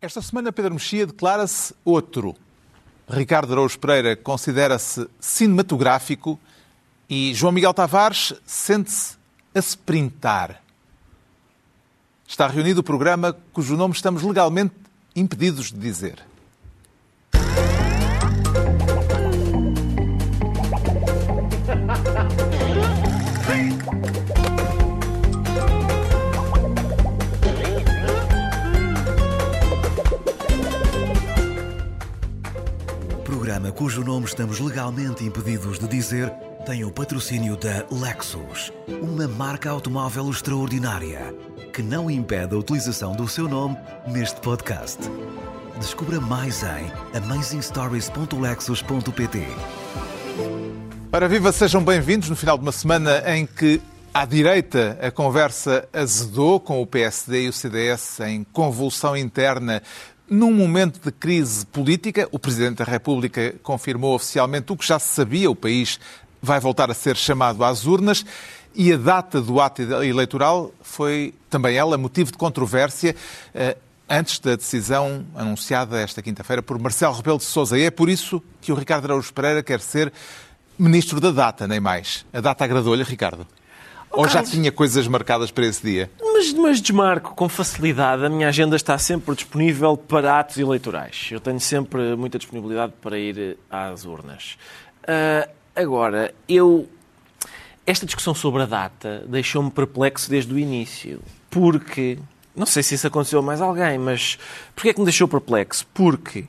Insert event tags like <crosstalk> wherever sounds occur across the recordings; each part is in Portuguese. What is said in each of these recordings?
Esta semana Pedro Mexia declara-se outro. Ricardo Araújo Pereira considera-se cinematográfico e João Miguel Tavares sente-se a sprintar. Está reunido o programa cujo nome estamos legalmente impedidos de dizer. Cujo nome estamos legalmente impedidos de dizer tem o patrocínio da Lexus, uma marca automóvel extraordinária que não impede a utilização do seu nome neste podcast. Descubra mais em amazingstories.lexus.pt. Para viva, sejam bem-vindos no final de uma semana em que à direita a conversa azedou com o PSD e o CDS em convulsão interna num momento de crise política, o Presidente da República confirmou oficialmente o que já se sabia: o país vai voltar a ser chamado às urnas. E a data do ato eleitoral foi também ela motivo de controvérsia eh, antes da decisão anunciada esta quinta-feira por Marcelo Rebelo de Sousa. E é por isso que o Ricardo Araújo Pereira quer ser ministro da data, nem mais. A data agradou-lhe, Ricardo? Oh, Ou já Carlos. tinha coisas marcadas para esse dia? Mas, mas desmarco com facilidade. A minha agenda está sempre disponível para atos eleitorais. Eu tenho sempre muita disponibilidade para ir eh, às urnas. Ah, agora, eu. Esta discussão sobre a data deixou-me perplexo desde o início. Porque. Não sei se isso aconteceu a mais alguém, mas. Porquê é que me deixou perplexo? Porque.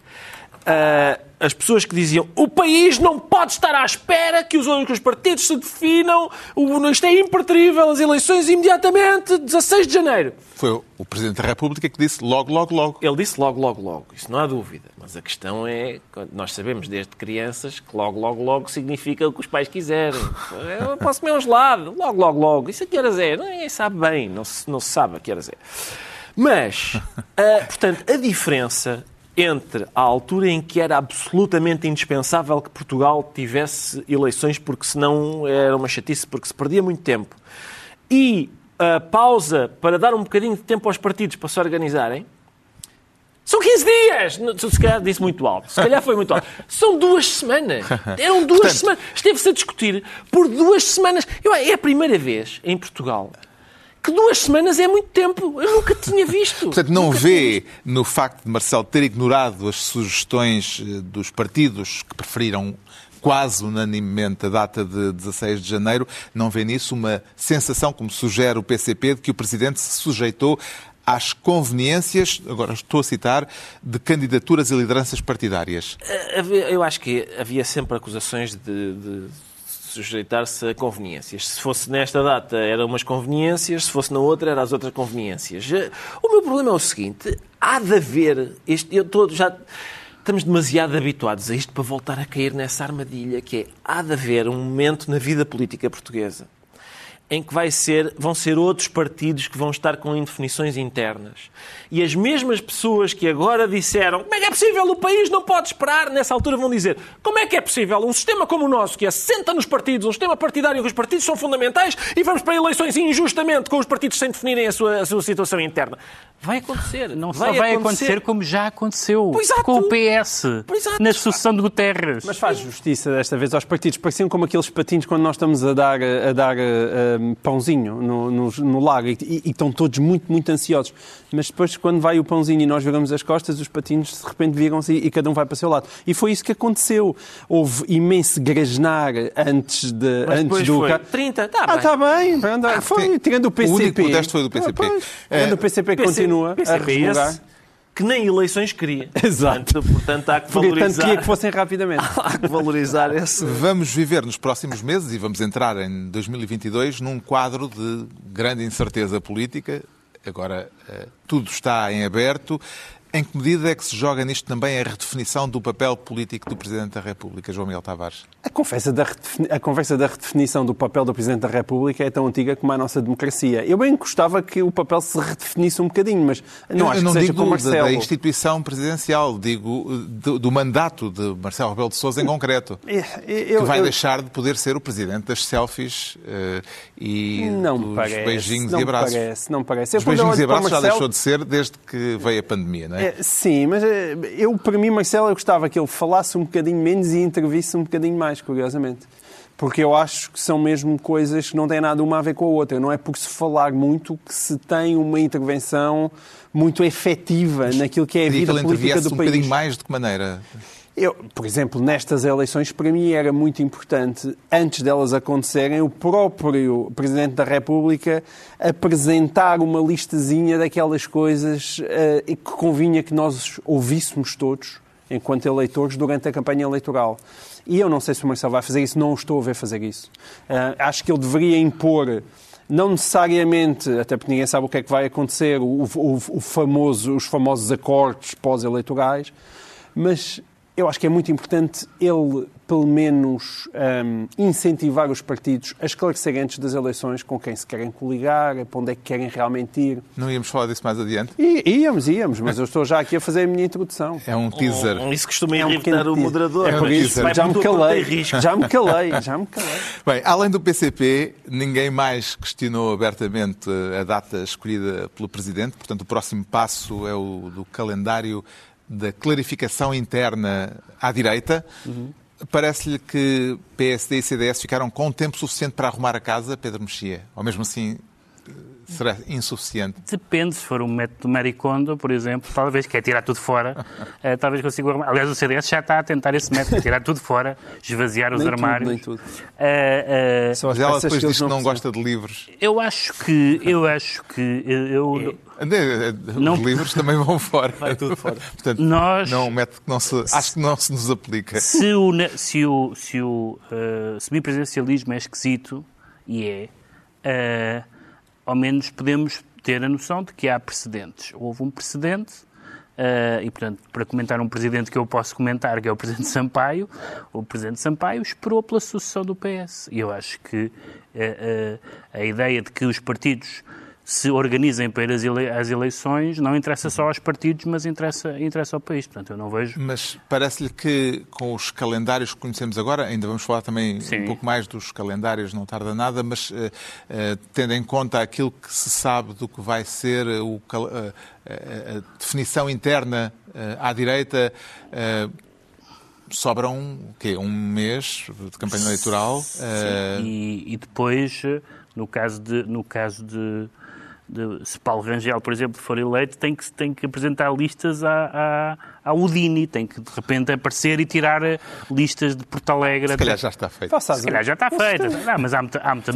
Ah, as pessoas que diziam o país não pode estar à espera que os outros partidos se definam, o- isto é impertrível, as eleições imediatamente, 16 de janeiro. Foi o Presidente da República que disse logo, logo, logo. Ele disse logo, logo, logo. Isso não há dúvida. Mas a questão é, nós sabemos desde crianças que logo, logo, logo significa o que os pais quiserem. Eu posso comer um gelado, logo, logo, logo. Isso a que horas é? Ninguém sabe bem, não se, não se sabe a que horas é. Mas, <laughs> ah, portanto, a diferença entre a altura em que era absolutamente indispensável que Portugal tivesse eleições, porque senão era uma chatice, porque se perdia muito tempo, e a pausa para dar um bocadinho de tempo aos partidos para se organizarem, são 15 dias! Não, Se calhar disse muito alto. Se calhar foi muito alto. São duas semanas. Eram duas Portanto- semanas. Esteve-se a discutir por duas semanas. Eu, é a primeira vez em Portugal que duas semanas é muito tempo. Eu nunca tinha visto. Portanto, não Nunca vê no facto de Marcelo ter ignorado as sugestões eh, dos partidos que preferiram quase unanimemente a data de 16 de janeiro, não vê nisso uma sensação, como sugere o PCP, de que o Presidente se sujeitou às conveniências, agora estou a citar, de candidaturas e lideranças partidárias. Havia- Eu acho que havia sempre acusações de, de sujeitar-se a conveniências. Se fosse nesta data, eram umas conveniências, se fosse na outra, eram as outras conveniências. Eh, O meu problema é o seguinte: há de haver. Este, eu tô, já. Estamos demasiado habituados a isto para voltar a cair nessa armadilha que é há de haver um momento na vida política portuguesa em que vai ser, vão ser outros partidos que vão estar com indefinições internas. E as mesmas pessoas que agora disseram como é que é possível, o país não pode esperar, nessa altura vão dizer como é que é possível um sistema como o nosso, que assenta nos partidos, um sistema partidário em que os partidos são fundamentais e vamos para eleições injustamente com os partidos sem definirem a sua, a sua situação interna. Vai acontecer. Não só vai acontecer como já aconteceu exato. com o PS exato. na sucessão de Guterres. Mas faz justiça desta vez aos partidos. Pareciam como aqueles patinhos quando nós estamos a dar, a dar eh, eh, pãozinho no, no, no lago e, e- e estão todos muito, muito ansiosos. Mas depois, quando vai o pãozinho e nós viramos as costas, os patinhos de repente viram-se e, e cada um vai para o seu lado. E foi isso que aconteceu. Houve imenso grasnar antes, de, Mas antes do. foi ca- 30, tá ah, bem. está bem. Anda, foi, tirando o PCP. o único protesto foi do PCP. Ah, pois, É, tirando o PCP continua a PCP resmungar. Que nem eleições queria. <laughs> Exato. Portanto, portanto há que Porque valorizar. tanto queria que fossem rapidamente. <laughs> Há que valorizar esse. Vamos viver nos próximos meses e vamos entrar em 2022 num quadro de grande incerteza política. Agora eh, tudo está em aberto. Em que medida é que se joga nisto também a redefinição do papel político do Presidente da República, João Miguel Tavares? A conversa, da a conversa da redefinição do papel do Presidente da República é tão antiga como a nossa democracia. Eu bem gostava que o papel se redefinisse um bocadinho, mas não eu, acho eu não que seja digo com da- Marcelo. da instituição presidencial, digo eh, do, do mandato de Marcelo Rebelo de Sousa em concreto. É, eu- que vai deixar de poder ser o Presidente das selfies eh, e Não dos parece. beijinhos não e abraços. Parece, não parece. Os beijinhos e abraços já Marcelo- deixou de ser desde que veio a pandemia, não não é? É, sim, mas é, eu, para mim, Marcelo, eu gostava que ele falasse um bocadinho menos e intervisse um bocadinho mais, curiosamente. Porque eu acho que são mesmo coisas que não têm nada uma a ver com a outra. Não é por se falar muito que se tem uma intervenção muito efetiva naquilo que é a Queria que vida ele política do um país. bocadinho mais de que maneira? Eu, por exemplo, nestas eleições, para mim era muito importante, antes delas acontecerem, o próprio Presidente da República apresentar uma listazinha daquelas coisas eh, que convinha que nós ouvíssemos todos, enquanto eleitores, durante a campanha eleitoral. E eu não sei se o Marcelo vai fazer isso, não o estou a ver fazer isso. Eh, acho que ele deveria impor não necessariamente, até porque ninguém sabe o que é que vai acontecer, o, o- o famoso, os famosos acordos pós-eleitorais, mas eu acho que é muito importante ele, pelo menos, hum, incentivar os partidos a esclarecerem antes das eleições com quem se querem coligar, para onde é que querem realmente ir. Não íamos falar disso mais adiante? E íamos, íamos, mas eu estou já aqui a fazer a minha introdução. É um teaser. Isso costuma É um irritar pequeno o teaser. moderador. É por mas isso, vai já me calei, risco. já me calei, <laughs> já me calei. Bem, além do PCP, ninguém mais questionou abertamente a data escolhida pelo Presidente. Portanto, o próximo passo é o do calendário da clarificação interna à direita. Parece-lhe que PSD e CDS ficaram com tempo suficiente para arrumar a casa, Pedro Mexia? Ou mesmo assim será insuficiente? Depende, se for um método Maricondo, por exemplo, talvez quer tirar tudo fora, <laughs> eh, talvez consiga arrumar. Aliás, o CDS já está a tentar esse método, tirar tudo fora, esvaziar os Nem tudo, armários. nem tudo. Eh, eh, Só as Mas ela depois que eles diz que não gosta de livros. eu acho que, eu acho que, eu, eu- Eh, Os Não- livros <laughs> também vão fora. Vai tudo fora. Portanto, Nós- não, é um método que não se, acho que não se nos aplica. se o, se o, se o eh, semipresidencialismo é esquisito, e é, eh, ao menos podemos ter a noção de que há precedentes. Houve um precedente, eh, e portanto, para comentar um presidente que eu posso comentar, que é o presidente Sampaio, o presidente Sampaio esperou pela sucessão do PS. E eu acho que eh, eh, a ideia de que os partidos se organizem para ele- às eleições não interessa só aos partidos, mas interessa, interessa ao país. Portanto, eu não vejo Mas parece-lhe que com os calendários que conhecemos agora, ainda vamos falar também Sim. um pouco mais dos calendários, não tarda nada, mas eh, eh, tendo em conta aquilo que se sabe do que vai ser o eh, a definição interna à direita, sobram o quê? um mês de campanha eleitoral. eh, e, e depois, no caso de, no caso de, de- se Paulo Rangel, por exemplo, for eleito, tem que, tem que apresentar listas à, à, à Udini, tem que de repente aparecer e tirar eh, listas de Porto Alegre. se calhar já está feito. Faça se calhar já está feita. Não, mas há muita, há muita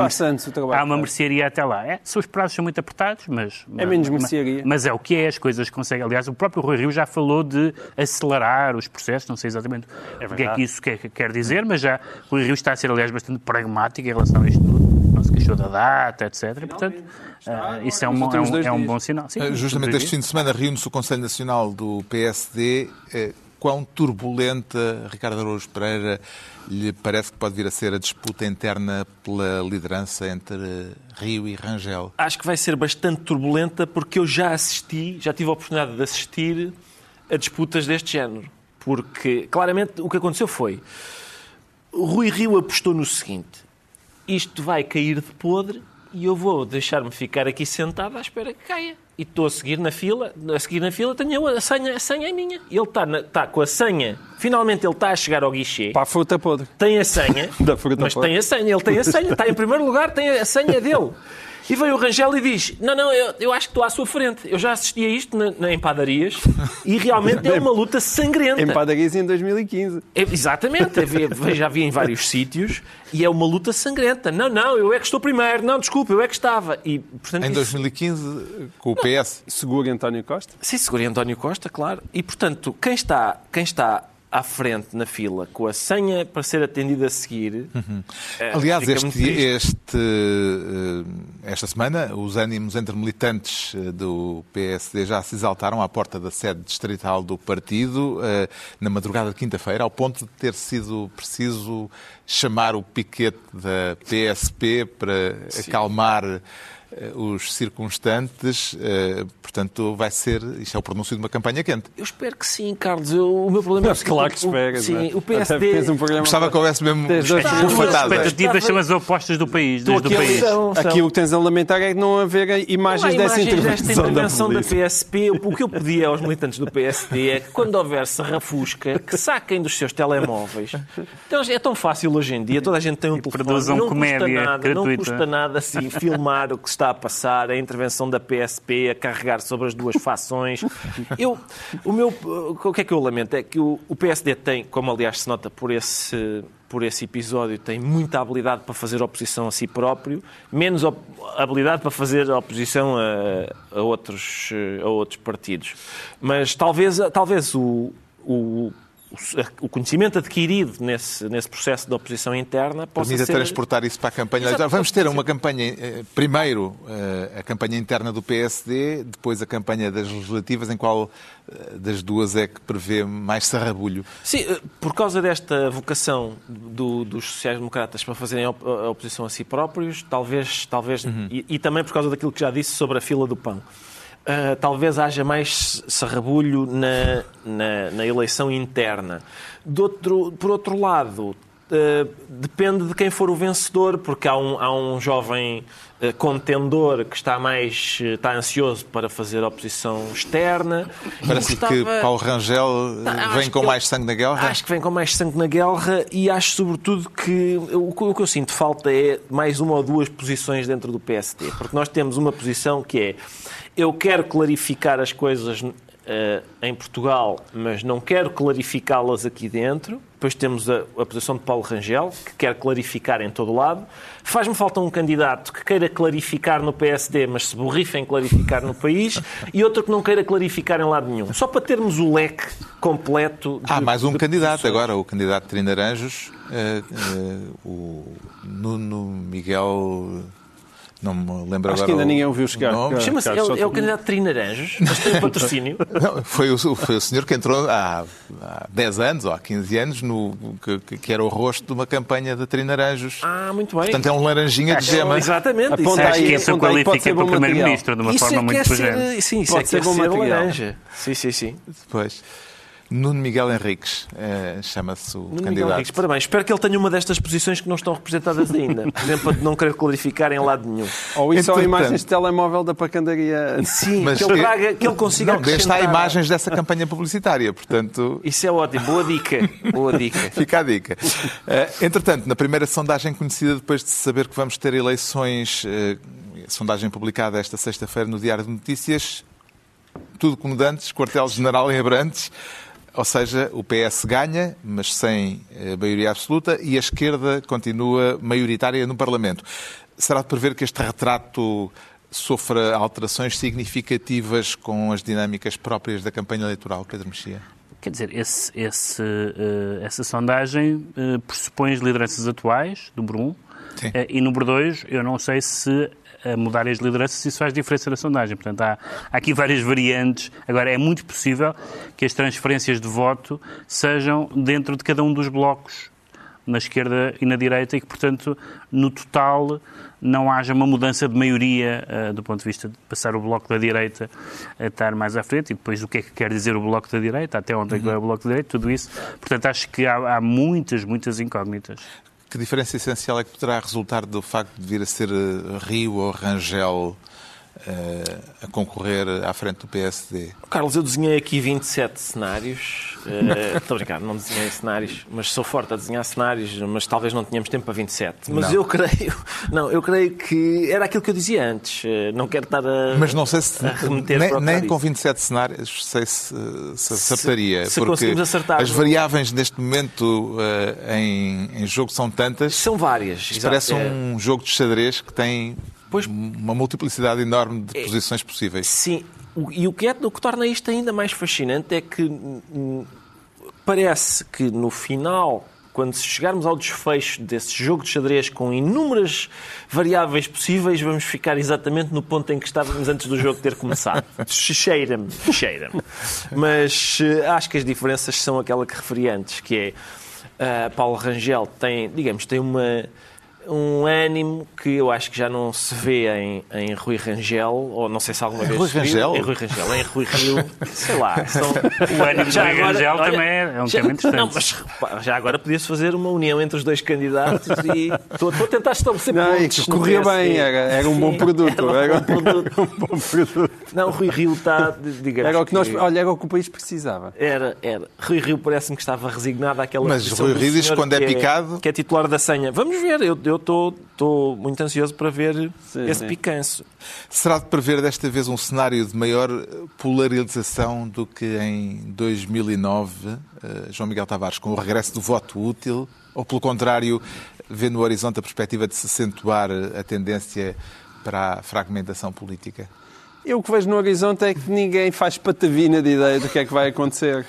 há uma mercearia até lá. É, são os prazos são muito apertados, mas... É menos mas- mercearia. Mas é o que é, as coisas conseguem. Aliás, o próprio Rui Rio já falou de acelerar os processos, não sei exatamente o que é que isso quer, quer dizer, mas já o Rui Rio está a ser, aliás, bastante pragmático em relação a isto tudo. Não se queixou da data, etc. E, portanto, ah, isso é um, é um, é um bom sinal. Sim, Eh, Justamente este fim de semana reúne-se o Conselho Nacional do PSD. Eh, Quão turbulenta, Ricardo Araújo Pereira, lhe parece que pode vir a ser a disputa interna pela liderança entre Rio e Rangel? Acho que vai ser bastante turbulenta porque eu já assisti, já tive a oportunidade de assistir a disputas deste género. Porque, claramente, o que aconteceu foi... Rui Rio apostou no seguinte. Isto vai cair de podre e eu vou deixar-me ficar aqui sentado à espera que caia. E estou a seguir na fila, a seguir na fila tenho a senha, a senha é minha. Ele está, está com a senha, finalmente ele está a chegar ao guichê Para a fruta podre. tem a senha, <laughs> Da fruta mas podre. tem a senha, ele tem a senha, está em primeiro lugar, tem a senha dele. <laughs> E veio o Rangel e diz: Não, não, eu, eu acho que estou à sua frente. Eu já assisti a isto na, na- em padarias e realmente é uma luta sangrenta. Em padarias em 2015. É, exatamente, eu já vi em vários sítios e é uma luta sangrenta. Não, não, eu é que estou primeiro. Não, desculpa, eu é que estava. E, portanto, Em isso- 2015, com o PS. Seguro António Costa. Sim, segura António Costa, claro. E, portanto, quem está, quem está à frente na fila com a senha para ser atendido a seguir. eh, Aliás, este, este, eh, esta semana, os ânimos entre militantes eh, do PSD já se exaltaram à porta da sede distrital do partido, na madrugada de quinta-feira, ao ponto de ter sido preciso chamar o piquete da PSP para acalmar eh, os circunstantes. eh, Portanto, vai ser. Isto é o pronúncio de uma campanha quente. Eu espero que sim, Carlos. Eu- o meu problema é Mas claro que o- esperas, Sim, não o PSD. um programa Gostava que houvesse mesmo Tens dois Tá, programas. bufatada. expectativas são as opostas do país, desde o Aquilo, país. São, são. aquilo que tens a lamentar é não haver Não há imagens dessa imagens intervenção, desta intervenção da da. PSP. O que eu pedi aos militantes do PSD é que quando houver serrafusca, que saquem dos seus telemóveis. Então, é tão fácil hoje em dia, toda a gente tem um telefone. produzam não comédia custa nada, não custa nada assim, filmar o que se está a passar, a intervenção da PSP, a carregar sobre as duas fações. <laughs> Eu, o, meu, o que é que eu lamento é que o, o PSD tem, como aliás se nota por esse, por esse episódio, tem muita habilidade para fazer oposição a si próprio, menos habilidade para fazer oposição a, a outros, eh, a outros partidos. Mas talvez, talvez o, o, o conhecimento adquirido nesse, nesse processo de oposição interna possa Permita ser... transportar isso para a campanha Exato. Vamos ter uma campanha, eh, primeiro eh, a campanha interna do PSD, depois a campanha das legislativas, em qual eh, das duas é que prevê mais sarrabulho. Sim, por causa desta vocação do- dos sociais-democratas para fazerem a oposição a si próprios, talvez, talvez e, e também por causa daquilo que já disse sobre a fila do pão, ah, talvez haja mais sarrabulho na, na, na eleição interna. De outro, por outro lado, eh, depende de quem for o vencedor, porque há um, há um jovem eh, contendor que está mais eh, está ansioso para fazer oposição externa. Parece Gostava- que Paulo Rangel Tá, vem com que mais sangue na guerra. Acho que vem com mais sangue na guerra e acho sobretudo que o, que o que eu sinto falta é mais uma ou duas posições dentro do PSD. Porque nós temos uma posição que é eu quero clarificar as coisas eh, em Portugal, mas não quero clarificá-las aqui dentro. Depois temos a, a posição de Paulo Rangel, que quer clarificar em todo o lado. Faz-me falta um candidato que queira clarificar no PSD, mas se borrifa em clarificar no país, e outro que não queira clarificar em lado nenhum. Só para termos o leque completo. de- Há mais um candidato posições. agora, o candidato Trinaranjos, eh, eh, o Nuno Miguel. Não me lembro Acho agora. que ainda o- ninguém ouviu chegar. Chama-se, é, é o candidato Trinaranjos, mas tem um patrocínio. <laughs> Não, foi, o, foi o senhor que entrou há, há 10 anos ou há 15 anos, no, que, que era o rosto de uma campanha de Trinaranjos. Ah, muito bem. Portanto, é um laranjinha de gema. Exatamente. Aponta isso é, Acho aí, que isso qualifica ser para o Primeiro-Ministro de uma isso forma é muito é ser, pujante. sim, isso Pode é que ser é bom ser material. laranja. Sim, sim, sim. Depois, Nuno Miguel Henriques, eh, chama-se o Nuno Miguel candidato. Henriques, parabéns. Espero que ele tenha uma destas posições que não estão representadas ainda. Por exemplo, a de não querer clarificar em lado nenhum. Ou isso ou Entretanto- imagens de telemóvel da pacandaria. Sim, Mas que ele traga, que ele consiga Não, deste há acrescentar. imagens dessa campanha publicitária, portanto, Isso é ótimo. Boa dica. Boa dica. <laughs> Fica a dica. Eh, entretanto, na primeira sondagem conhecida, depois de saber que vamos ter eleições, eh, sondagem publicada esta sexta-feira no Diário de Notícias, tudo como dantes, quartel-general em Abrantes, ou seja, o PS ganha, mas sem eh, maioria absoluta, e a esquerda continua maioritária no Parlamento. Será de prever que este retrato sofra alterações significativas com as dinâmicas próprias da campanha eleitoral, Pedro Mexia? Quer dizer, esse- esse, eh, essa sondagem eh, pressupõe as lideranças atuais, número um, Sim. E número dois, eu não sei se a mudarem as lideranças isso faz diferença na sondagem. Portanto, há, há aqui várias variantes. Agora, é muito possível que as transferências de voto sejam dentro de cada um dos blocos, na esquerda e na direita, e que, portanto, no total não haja uma mudança de maioria eh, do ponto de vista de passar o bloco da direita a estar mais à frente e depois o que é que quer dizer o bloco da direita, até onde é que vai o bloco da direita, tudo isso. Portanto, acho que há, há muitas, muitas incógnitas. Que diferença essencial é que poderá resultar do facto de vir a ser eh, Rio ou Rangel a concorrer à frente do PSD? Carlos, eu desenhei aqui 27 cenários. Eh, Estou a brincar, não desenhei cenários, mas sou forte a desenhar cenários, mas talvez não tenhamos tempo para 27. Mas Não. eu creio, não, eu creio que era aquilo que eu dizia antes. Eh, Não quero estar a. Mas não sei se remeter nem, nem com disse. 27 cenários sei se, se acertaria. se porque conseguimos acertar as variáveis neste momento eh, em, em jogo são tantas. São várias. Parece É- um jogo de xadrez que tem Pois- uma multiplicidade enorme de É- posições possíveis. Sim, e o que, é, o que torna isto ainda mais fascinante é que hum, parece que no final, quando chegarmos ao desfecho desse jogo de xadrez com inúmeras variáveis possíveis, vamos ficar exatamente no ponto em que estávamos antes do jogo ter começado. <laughs> Cheira-me, cheira-me. Mas eh, acho que as diferenças são aquela que referi antes, que é ah, Paulo Rangel tem, digamos, tem uma um ânimo que eu acho que já não se vê em, em Rui Rangel, ou não sei se alguma vez Rui se viu. Rangel? Em Rui Rangel, em Rui Rio, sei lá. São... O ânimo de Já Rui agora, Rangel olha, também é, é um já- tema interessante. Não, mas já agora podia-se fazer uma união entre os dois candidatos e <laughs> estou, estou a tentar estabelecer Não, pontos. que no corria PSD. bem, era, era um bom produto. Era um bom produto. <laughs> um bom produto. Não, Rui Rio está, digamos Era o que nós, que- olha, era o que o país precisava. Era, era. Rui Rio parece-me que estava resignado àquela Mas Rui Rio diz quando é que picado- Que é titular da senha. Vamos ver, eu eu estou muito ansioso para ver Sim, esse sim. picanço. Será de prever desta vez um cenário de maior polarização do que em 2009, eh, João Miguel Tavares, com o regresso do voto útil? Ou, pelo contrário, vê no horizonte a perspectiva de se acentuar a tendência para a fragmentação política? Eu o que vejo no horizonte é que ninguém faz patavina de ideia do que é que vai acontecer.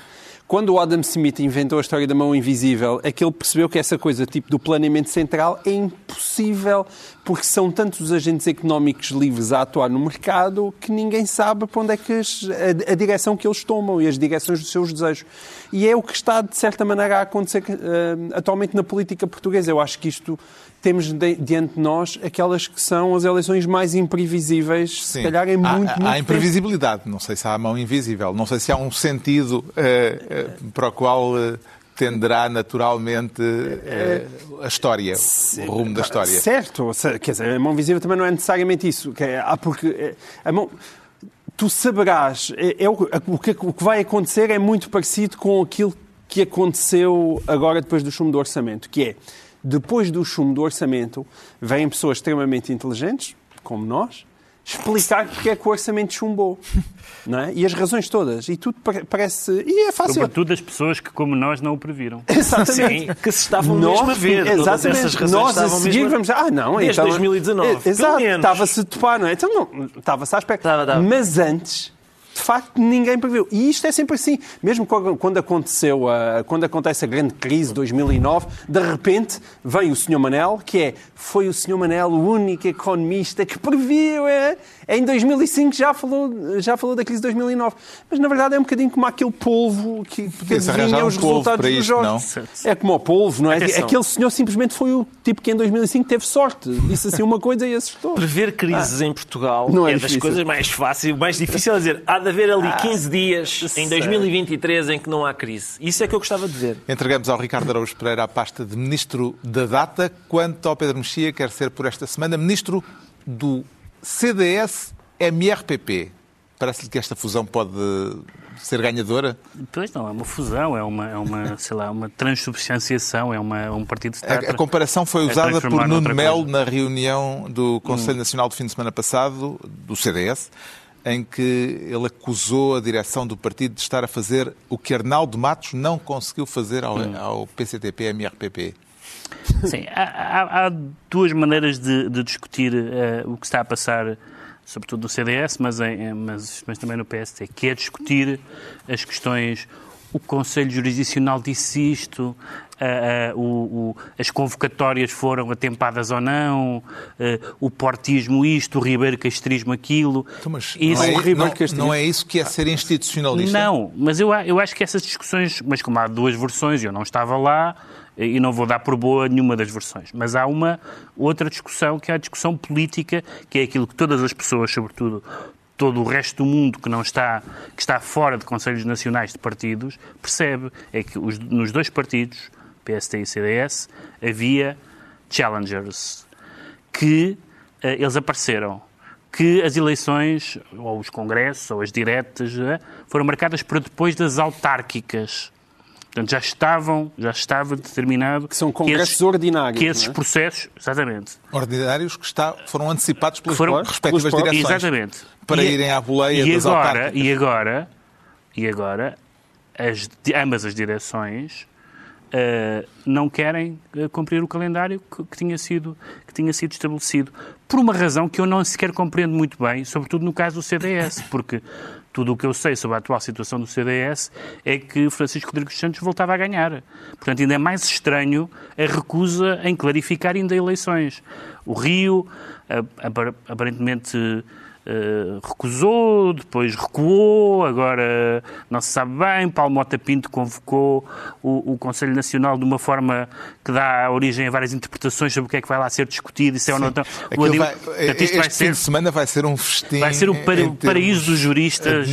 Quando o Adam Smith inventou a história da mão invisível, é que ele percebeu que essa coisa, tipo do planeamento central, é impossível, porque são tantos os agentes económicos livres a atuar no mercado que ninguém sabe para onde é que as- a, a direção que eles tomam e as direções dos seus desejos. E é o que está, de certa maneira, a acontecer eh, atualmente na política portuguesa. Eu acho que isto temos de- diante de nós aquelas que são as eleições mais imprevisíveis, se calhar em há, muito, há tempo. imprevisibilidade. Não sei se há a mão invisível. Não sei se há um sentido eh, eh, para o qual eh, tenderá naturalmente eh, a história, o rumo da história. Certo, quer dizer, a mão visível também não é necessariamente isso. é- há porque é, a mão. Tu saberás, é, é o, o que, o que vai acontecer é muito parecido com aquilo que aconteceu agora depois do chumbo do orçamento, que é, depois do chumbo do orçamento, vêm pessoas extremamente inteligentes, como nós, explicar porque é que o orçamento chumbou. <laughs> Não é? E as razões todas. E tudo pare- parece... E é fácil. Sobretudo as pessoas que, como nós, não o previram. <laughs> Exatamente. Sim, que se estavam mesmo a ver. Todas Exatamente. essas razões Nós a seguir mesmo a- vamos. Ah, não, Desde então- 2019, É, pelo Exato, estava-se a topar, não é? Então não, estava-se à espera. Mas antes. De facto, ninguém previu. E isto é sempre assim. Mesmo quando aconteceu, a, quando acontece a grande crise de 2009, de repente vem o Sr. Manel, que é, foi o Sr. Manel o único economista que previu. É, em 2005 já falou, já falou da crise de 2009. Mas, na verdade, é um bocadinho como aquele polvo que, que adivinha um os resultados dos jogos. É como o polvo, não é? Atenção. Aquele senhor simplesmente foi o tipo que em 2005 teve sorte. Disse assim uma coisa e acertou. Prever crises em Portugal Não é é, das coisas mais fáceis, mais difícil é dizer. Há de haver ali 15 dias em 2023 em que não há crise. Isso é que eu gostava de ver. Entregamos ao Ricardo Araújo Pereira a pasta de Ministro da Data, quanto ao Pedro Mexia quer ser por esta semana Ministro do CDS-MRPP. Parece-lhe que esta fusão pode ser ganhadora? Pois não, é uma fusão, é uma, é uma <laughs> sei lá, uma transubstanciação, é uma, é um partido se A, a comparação foi usada por Nuno Melo na reunião do Conselho Nacional do fim de semana passado, do CDS, em que ele acusou a direção do partido de estar a fazer o que Arnaldo Matos não conseguiu fazer ao, ao PCTP-MRPP. Sim, há, há- duas maneiras de, de discutir eh, o que está a passar, sobretudo no CDS, mas, em- mas, mas também no PST, que é discutir as questões. O Conselho Jurisdicional disse isto, o- o- as convocatórias foram atempadas ou não, o portismo isto, o Ribeiro Castrismo aquilo. Então, mas Isso- não, é, Ribeiro não- Castilho. não é isso que é ser institucionalista? Não, mas eu, eu acho que essas discussões, mas como há duas versões, eu não estava lá e não vou dar por boa nenhuma das versões, mas há uma outra discussão que é a discussão política, que é aquilo que todas as pessoas, sobretudo todo o resto do mundo que não está que está fora de conselhos nacionais de partidos percebe é que os- nos dois partidos PST e CDS havia challengers que eh, eles apareceram, que as eleições, ou os congressos, ou as diretas, eh, foram marcadas para depois das autárquicas. Portanto, já estavam, já estava determinado Que são congressos esses, ordinários, que esses não é? processos, exatamente, Ordinários que está- foram antecipados pelas Foram- respectivas direções. exatamente. Para E- irem à boleia e das agora, autárquicas. e agora, e agora, as, ambas as direções eh, não querem eh, cumprir o calendário que, que tinha sido, que tinha sido estabelecido. Por uma razão que eu não sequer compreendo muito bem, sobretudo no caso do CDS, porque tudo o que eu sei sobre a atual situação do CDS é que Francisco Rodrigues Santos voltava a ganhar. Portanto, ainda é mais estranho a recusa em clarificar ainda eleições. O Rio, aparentemente, Uh, recusou, depois recuou, agora não se sabe bem. Paulo Mota Pinto convocou o, o, Conselho Nacional de uma forma que dá origem a várias interpretações sobre o que é que vai lá ser discutido, se é ou não. Então, o Adil... vai, este vai ser, fim de semana vai ser um festim. Vai ser o para, paraíso dos juristas.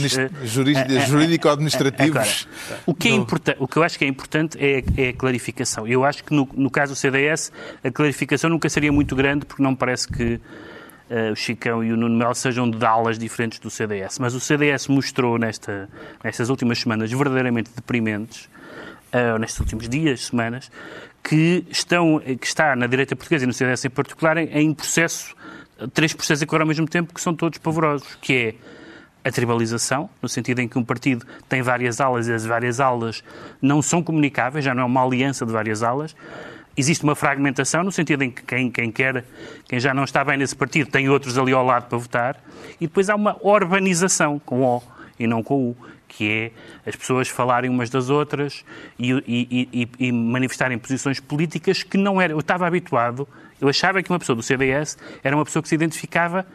Jurídico-administrativos. O, que é no... o que eu acho que é importante é, é a clarificação. Eu acho que no, no caso do CDS, a clarificação nunca seria muito grande, porque não me parece que o Chicão e o Nuno Melo sejam de alas diferentes do CDS. Mas o CDS mostrou nesta, nestas últimas semanas verdadeiramente deprimentes, uh, nestes últimos dias, semanas, que, estão, que está na direita portuguesa e no CDS em particular em, em processo, três processos agora ao mesmo tempo que são todos pavorosos, que é a tribalização, no sentido em que um partido tem várias alas e as várias alas não são comunicáveis, já não é uma aliança de várias alas. Existe uma fragmentação, no sentido em que quem, quem quer, quem já não está bem nesse partido, tem outros ali ao lado para votar. E depois há uma urbanização, com O e não com U, que é as pessoas falarem umas das outras e, e, e, e manifestarem posições políticas que não eram. Eu estava habituado, eu achava que uma pessoa do CDS era uma pessoa que se identificava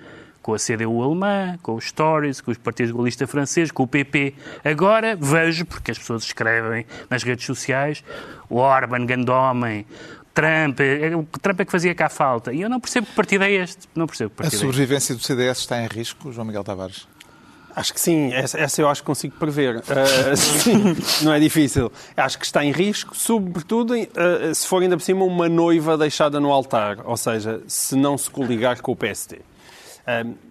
com a CDU alemã, com os Stories, com os partidos gaullistas franceses, com o PP. Agora vejo, porque as pessoas escrevem nas redes sociais, o Orban, Gandomem, Trump, é, o Trump é que fazia cá falta. E eu não percebo que partido é este. Não percebo que partido A sobrevivência é do CDS está em risco, João Miguel Tavares? Acho que sim, essa, essa, eu acho que consigo prever. Uh, <laughs> sim, não é difícil. Acho que está em risco, sobretudo uh, se for ainda por cima uma noiva deixada no altar, ou seja, se não se coligar com o PSD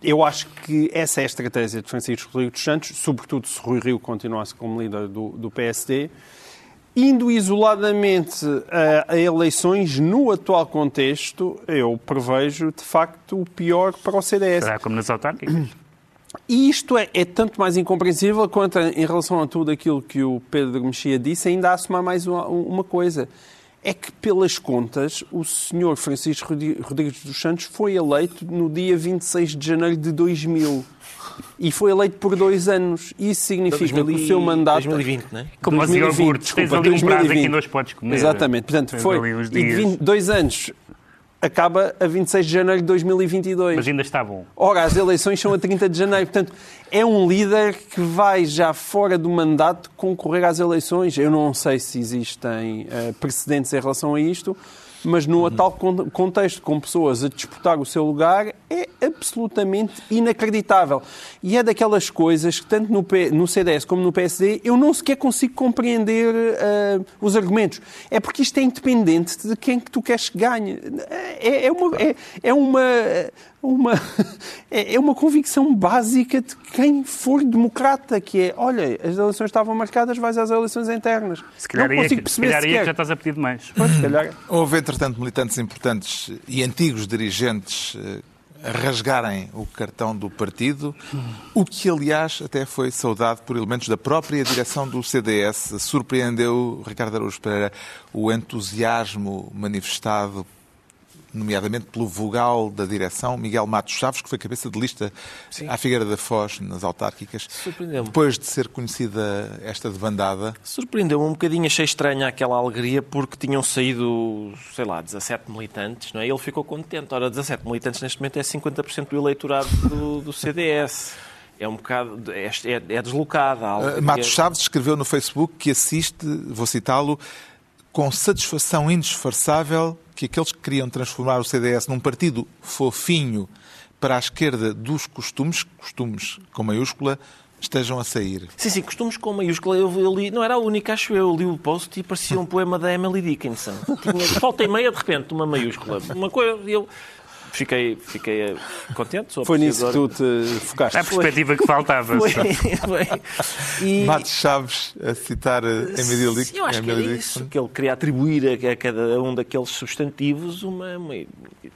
eu acho que essa é a estratégia de Francisco Rodrigues dos Santos, sobretudo se Rui Rio continuasse como líder do, do PSD, indo isoladamente a, a, eleições no atual contexto, eu prevejo de facto o pior para o CDS. Será como nas autárquicas? E isto é, é, tanto mais incompreensível quanto em relação a tudo aquilo que o Pedro Mexia disse, ainda há assumar mais uma, uma coisa é que, pelas contas, o senhor Francisco Rodrigues dos Santos foi eleito no dia 26 de janeiro de 2000. E foi eleito por dois anos. Isso significa 2000, que o seu mandato... 2020, não é? Como 2020, os iogurtes, tens ali um prazo aqui nós podes comer. Exatamente. Portanto, foi... E 20, dois anos acaba a 26 de janeiro de 2022. Mas ainda está bom. Ora, as eleições são a 30 de janeiro. Portanto, é um líder que vai já fora do mandato concorrer às eleições. Eu não sei se existem uh, precedentes em relação a isto, mas no atual contexto, com pessoas a disputar o seu lugar, é absolutamente inacreditável. E é daquelas coisas que, tanto no, P, no CDS como no PSD, eu não sequer consigo compreender uh, os argumentos. É porque isto é independente de quem que tu queres que ganhe. É, é uma. É, é uma uma, <laughs> é, é uma convicção básica de quem for democrata, que é, olha, as eleições estavam marcadas, vais às eleições internas. Se calhar não consigo perceber se calhar que já estás a pedir. Pois, se calhar. Houve, entretanto, militantes importantes e antigos dirigentes eh, a rasgarem o cartão do partido, o que, aliás, até foi saudado por elementos da própria direção do CDS. Surpreendeu, Ricardo Araújo Pereira, o entusiasmo manifestado nomeadamente pelo vogal da direção, Miguel Matos Chaves, que foi cabeça de lista Sim. à Figueira da Foz, nas autárquicas. Depois de ser conhecida esta debandada. Surpreendeu-me um bocadinho, achei estranha aquela alegria, porque tinham saído, sei lá, 17 militantes, não é? Ele ficou contente. Ora, 17 militantes neste momento é 50% do eleitorado do, do CDS é um bocado. é, é, é deslocada. Uh, Matos Chaves escreveu no Facebook que assiste, vou citá-lo, com satisfação indisfarçável que aqueles que queriam transformar o CDS num partido fofinho para a esquerda dos costumes, costumes com maiúscula, estejam a sair. Sim, sim, costumes com maiúscula. Eu, eu li, não era a única, acho eu. Li o post e parecia um poema da Emily Dickinson. Tinha, falta e meia, de repente, uma maiúscula. Uma coisa, eu fiquei, fiquei contente. Foi nisso que tu te focaste. É a perspectiva que faltava. Foi, foi. E... Matos Chaves a citar Emílio Dixon. Eu acho que é isso, que ele queria atribuir a, cada um daqueles substantivos uma, uma,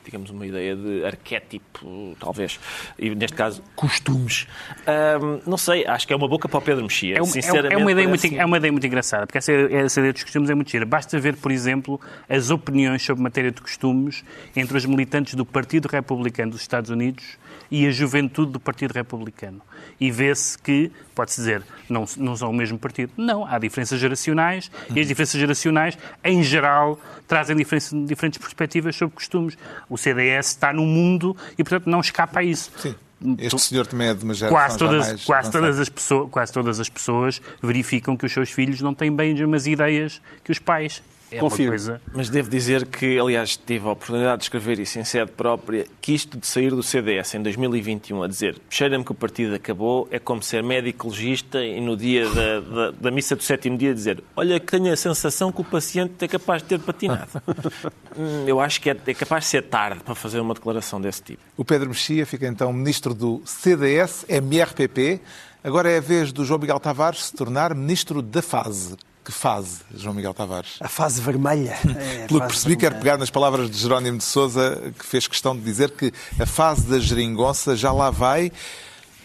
digamos, uma ideia de arquétipo, talvez, e neste caso, costumes. Um, não sei, acho que é uma boca para o Pedro Mexia, é, sinceramente. É uma, ideia muito, é uma ideia muito engraçada, porque essa, essa ideia dos costumes é muito gira. Basta ver, por exemplo, as opiniões sobre matéria de costumes entre os militantes do Partido Partido Republicano dos Estados Unidos e a juventude do Partido Republicano. E vê-se que, pode-se dizer, não, não são o mesmo partido. Não, há diferenças geracionais e as diferenças geracionais, em geral, trazem diferentes, perspectivas sobre costumes. O CDS está no mundo e, portanto, não escapa a isso. Sim. Este senhor também é de uma geração quase todas, mais quase, todas as pessoas, quase todas as pessoas verificam que os seus filhos não têm bem as mesmas ideias que os pais. É Confirmo. uma coisa. Mas devo dizer que, aliás, tive a oportunidade de escrever isso em sede própria, que isto de sair do CDS em 2021 a dizer cheira-me que o partido acabou é como ser médico legista e no dia da, da, da missa do sétimo dia dizer olha que tenho a sensação que o paciente é capaz de ter patinado. <laughs> Hum, Eu acho que é, é capaz de ser tarde para fazer uma declaração desse tipo. O Pedro Mexia fica então ministro do CDS, MRPP. Agora é a vez do João Miguel Tavares se tornar ministro da fase. Que fase, João Miguel Tavares? A fase vermelha. <laughs> É, Pelo que percebi, quero vermelha. pegar nas palavras de Jerónimo de Souza, que fez questão de dizer que a fase da geringonça já lá vai,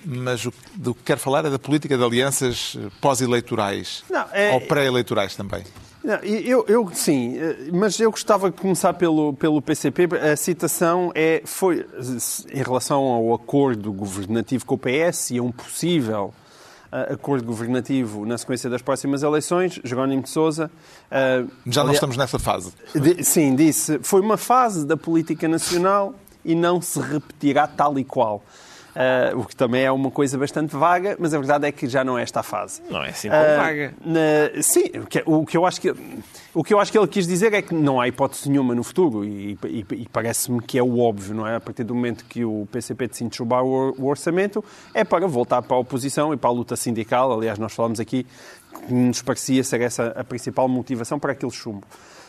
mas o do que quero falar é da política de alianças pós-eleitorais. É- Ou pré-eleitorais também. Não, eu, eu, sim, mas eu gostava de começar pelo, pelo PCP. A citação é, foi em relação ao acordo governativo com o PS e a um possível acordo governativo na sequência das próximas eleições. Jerónimo de Sousa. eh, Já não estamos nessa fase. Sim, disse. Foi uma fase da política nacional e não se repetirá tal e qual. Ah, o que também é uma coisa bastante vaga, mas a verdade é que já não é esta a fase. Não é assim tão Ah, vaga. na- sim, o que, o que eu acho que o que eu acho que ele quis dizer é que não há hipótese nenhuma no futuro e, e- e parece-me que é o óbvio, não é? A partir do momento que o PCP decide chubar o, o orçamento é para voltar para a oposição e para a luta sindical. Aliás, nós falamos aqui que nos parecia ser essa a principal motivação para aquele chumbo.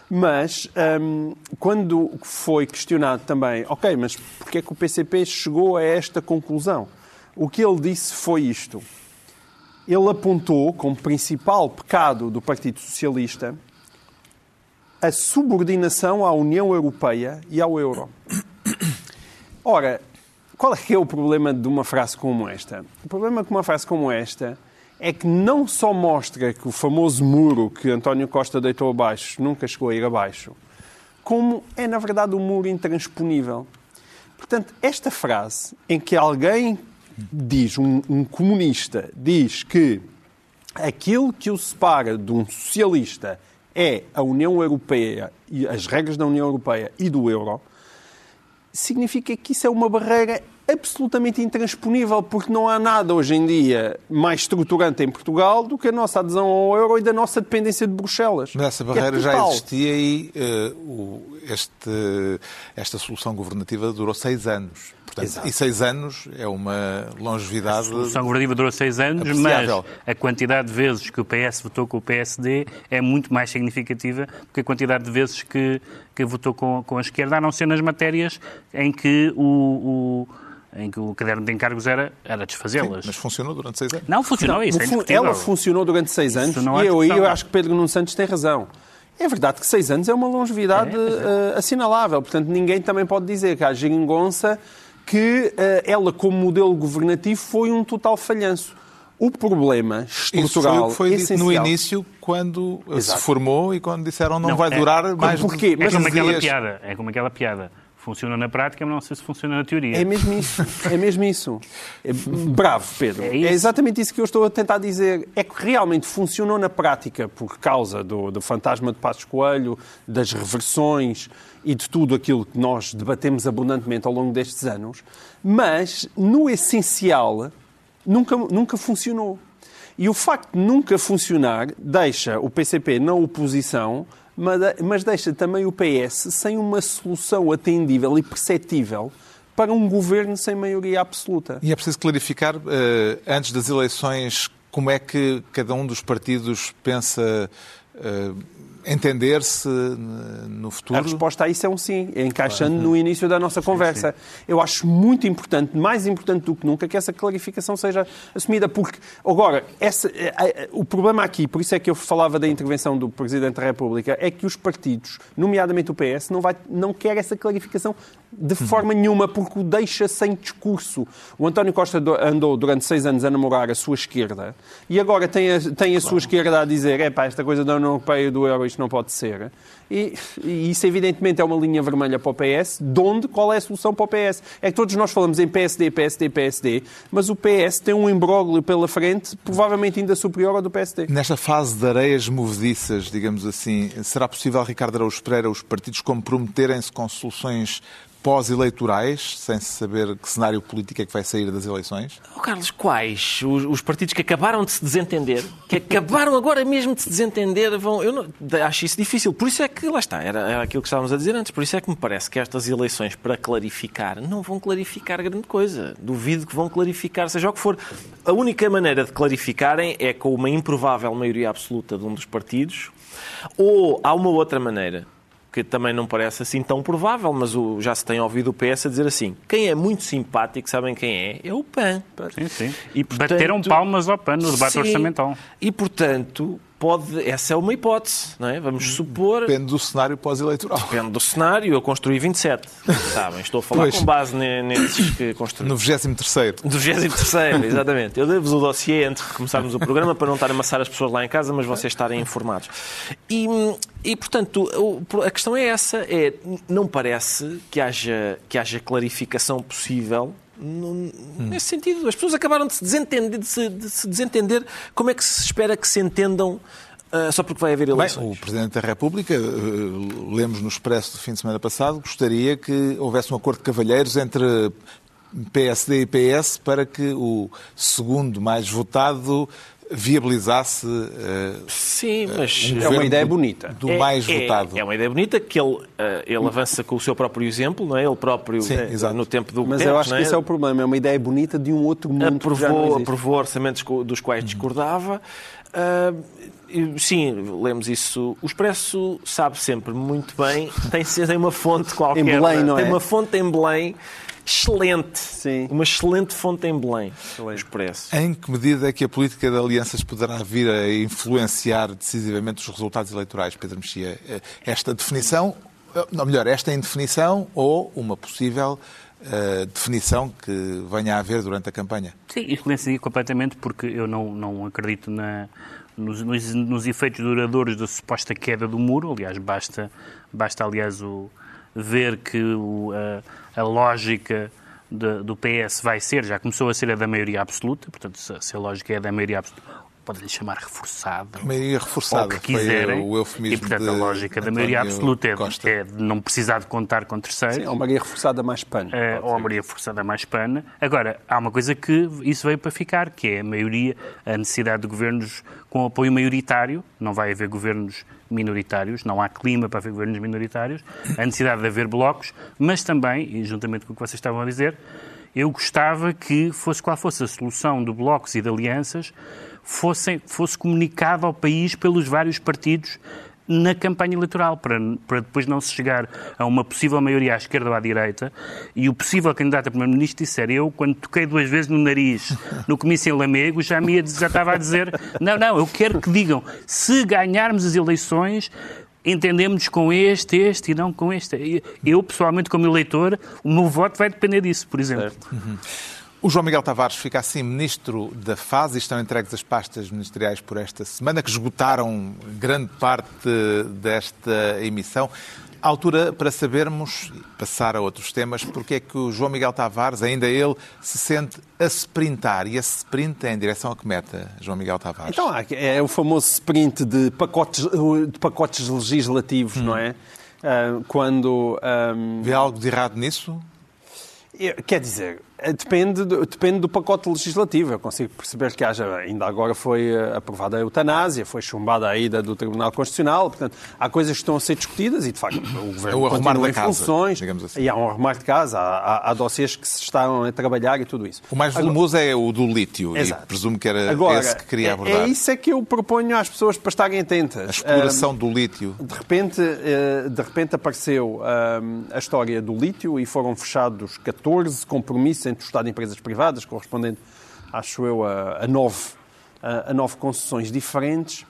Mas, hum, quando foi questionado também, ok, mas porquê é que o PCP chegou a esta conclusão? O que ele disse foi isto. Ele apontou como principal pecado do Partido Socialista a subordinação à União Europeia e ao euro. Ora, qual é que é o problema de uma frase como esta? O problema com uma frase como esta é que não só mostra que o famoso muro que António Costa deitou abaixo nunca chegou a ir abaixo, como é, na verdade, um muro intransponível. Portanto, esta frase em que alguém diz, um, um comunista diz que aquilo que o separa de um socialista é a União Europeia e as regras da União Europeia e do euro, significa que isso é uma barreira absolutamente intransponível, porque não há nada hoje em dia mais estruturante em Portugal do que a nossa adesão ao euro e da nossa dependência de Bruxelas. Mas essa é barreira já total. existia e o- este- esta solução governativa durou seis anos. Portanto, Exato. e seis anos é uma longevidade. A solução governativa durou seis anos, mas Apreciável. a quantidade de vezes que o PS votou com o PSD é muito mais significativa do que a quantidade de vezes que, que votou com, com a esquerda, a não ser nas matérias em que o, o- em que o caderno de encargos era, era desfazê-las. Mas funcionou durante seis anos. Não funcionou Não, isso, é ela funcionou durante seis Isso anos não há e eu, aí eu acho que Pedro Nuno Santos tem razão. É verdade que seis anos é uma longevidade É, eh, assinalável. Portanto, ninguém também pode dizer que a geringonça que eh, ela, como modelo governativo, foi um total falhanço. O problema Isso foi estrutural o que foi dito essencial... no início, quando Exato. se formou e quando disseram não, Não, vai é- durar mais porquê? de É Mas como 15 aquela dias. piada. É como aquela piada. Funciona na prática, mas não sei se funciona na teoria. É mesmo isso. É mesmo isso. É bravo, Pedro. É É, isso. exatamente isso que eu estou a tentar dizer. É que realmente funcionou na prática por causa do, do fantasma de Passos Coelho, das reversões e de tudo aquilo que nós debatemos abundantemente ao longo destes anos, mas no essencial nunca, nunca funcionou. E o facto de nunca funcionar deixa o PCP na oposição, mas mas deixa também o PS sem uma solução atendível e perceptível para um governo sem maioria absoluta. E é preciso clarificar, eh, antes das eleições, como é que cada um dos partidos pensa eh, entender-se eh, no A futuro. resposta a isso é um sim, encaixando no início da nossa conversa. Eu acho muito importante, mais importante do que nunca, que essa clarificação seja assumida, porque, agora, essa, eh, eh, o problema aqui, por isso é que eu falava da intervenção do Presidente da República, é que os partidos, nomeadamente o PS, não, vai, não quer essa clarificação de forma nenhuma, porque o deixa sem discurso. O António Costa do- andou durante seis anos a namorar a sua esquerda e agora tem a, tem a sua esquerda a dizer: é pá, esta coisa da União Europeia e do euro, isto não pode ser. E, e isso, evidentemente, é uma linha vermelha para o PS. De onde? Qual é a solução para o PS? É que todos nós falamos em PSD, PSD, PSD, mas o PS tem um imbróglio pela frente, provavelmente ainda superior ao do PSD. Nesta fase de areias movediças, digamos assim, será possível, Ricardo Araújo Pereira, os partidos comprometerem-se com soluções pós-eleitorais, sem se saber que cenário político é que vai sair das eleições? Oh, Carlos, quais? Os, os, partidos que acabaram de se desentender, que acabaram agora mesmo de se desentender, vão. Eu não, acho isso difícil. Por isso é que, lá está, era, era aquilo que estávamos a dizer antes, por isso é que me parece que estas eleições, para clarificar, não vão clarificar grande coisa. Duvido que vão clarificar, seja o que for. A única maneira de clarificarem é com uma improvável maioria absoluta de um dos partidos, ou há uma outra maneira que também não parece assim tão provável, mas o, já se tem ouvido o PS a dizer assim: quem é muito simpático, sabem quem é? É o PAN. Sim, sim. E, portanto, Bateram palmas ao PAN no debate sim, orçamental. E, portanto, pode, essa é uma hipótese, não é? Vamos supor. Depende do cenário pós-eleitoral. Depende do cenário. Eu construí 27, sabem? Estou a falar pois. com base nesses que construí. No 23. No 23, exatamente. Eu devo-vos o dossiê antes de começarmos o programa para não estar a amassar as pessoas lá em casa, mas vocês estarem informados. E, e portanto, a questão é essa: é, não parece que haja, que haja clarificação possível hum. nesse sentido. As pessoas acabaram de se, desentender, de se, de se desentender. Como é que se espera que se entendam uh, só porque vai haver eleições? Bem, o Presidente da República, uh, lemos no Expresso do fim de semana passado, gostaria que houvesse um acordo de cavalheiros entre PSD e PS para que o segundo mais votado viabilizasse uh, Sim, mas um é uma ideia bonita do é, mais é, votado. É uma ideia bonita que ele, uh, ele avança com o seu próprio exemplo, não é? Ele próprio Sim, uh, no tempo do Mas eu acho que é? esse é o problema, é uma ideia bonita de um outro mundo aprovou, aprovou orçamentos dos quais discordava. Sim, lemos isso. O Expresso sabe sempre muito bem, tem, tem uma fonte <laughs> qualquer. Em Belém, não tem é? uma fonte em Belém excelente. Sim. Uma excelente fonte em Belém, excelente. Expresso. Em que medida é que a política de alianças poderá vir a influenciar decisivamente os resultados eleitorais, Pedro Mexia? Esta definição, ou melhor, esta indefinição ou uma possível uh, definição que venha a haver durante a campanha? Sim, influencia completamente porque eu não, não acredito na, nos, nos, nos efeitos duradouros da suposta queda do muro. Aliás, basta, basta aliás, o, ver que o, a, a, lógica de, do PS vai ser, já começou a ser a da maioria absoluta, portanto, se, se a lógica é da maioria absoluta, podem chamar reforçada. Maioria reforçada. Ou que quiserem. o eufemismo e, portanto, a lógica da maioria absoluta é, é de não precisar de contar com terceiros. Sim, ou maioria reforçada mais PAN. É, ou a maioria reforçada mais PAN. Agora, há uma coisa que isso veio para ficar, que é a maioria, a necessidade de governos com apoio maioritário. Não vai haver governos minoritários, não há clima para haver governos minoritários. A necessidade de haver blocos, mas também, e juntamente com o que vocês estavam a dizer, eu gostava que, fosse qual fosse a solução de blocos e de alianças, fosse, fosse comunicado ao país pelos vários partidos na campanha eleitoral, para, para depois não se chegar a uma possível maioria à esquerda ou à direita e o possível candidato a primeiro-ministro disser eu, quando toquei duas vezes no nariz no comício em Lamego, já, me ia, já estava a dizer não, não, eu quero que digam se ganharmos as eleições entendemos com este, este e não com este. Eu, pessoalmente, como eleitor, o meu voto vai depender disso, por exemplo. Uhum. O João Miguel Tavares fica assim ministro da fase e estão entregues as pastas ministeriais por esta semana, que esgotaram grande parte desta emissão. A altura para sabermos, passar a outros temas, porque é que o João Miguel Tavares, ainda ele, se sente a sprintar. E esse sprint é em direção a que meta, João Miguel Tavares? Então, é o famoso sprint de pacotes, de pacotes legislativos, hum. não é? Uh, quando. Um... Vê algo de errado nisso? Quer dizer, depende, depende do pacote legislativo. Eu consigo perceber que haja, ainda agora foi eh, aprovada a eutanásia, foi chumbada a ida do Tribunal Constitucional, portanto, há coisas que estão a ser discutidas e, de facto, o Governo é continua em casa, funções, assim. e há um arrumar de casa, há, há, há dossiês que se estão a trabalhar e tudo isso. O mais volumoso é o do lítio, exato. e presumo que era agora, esse que queria é, abordar. É, é isso é que eu proponho às pessoas para estarem atentas. A exploração um, do lítio. De repente, de repente apareceu um, a história do lítio e foram fechados 14 compromissos entre o Estado e empresas privadas, correspondendo, acho eu, a, a nove, a, a, nove concessões diferentes.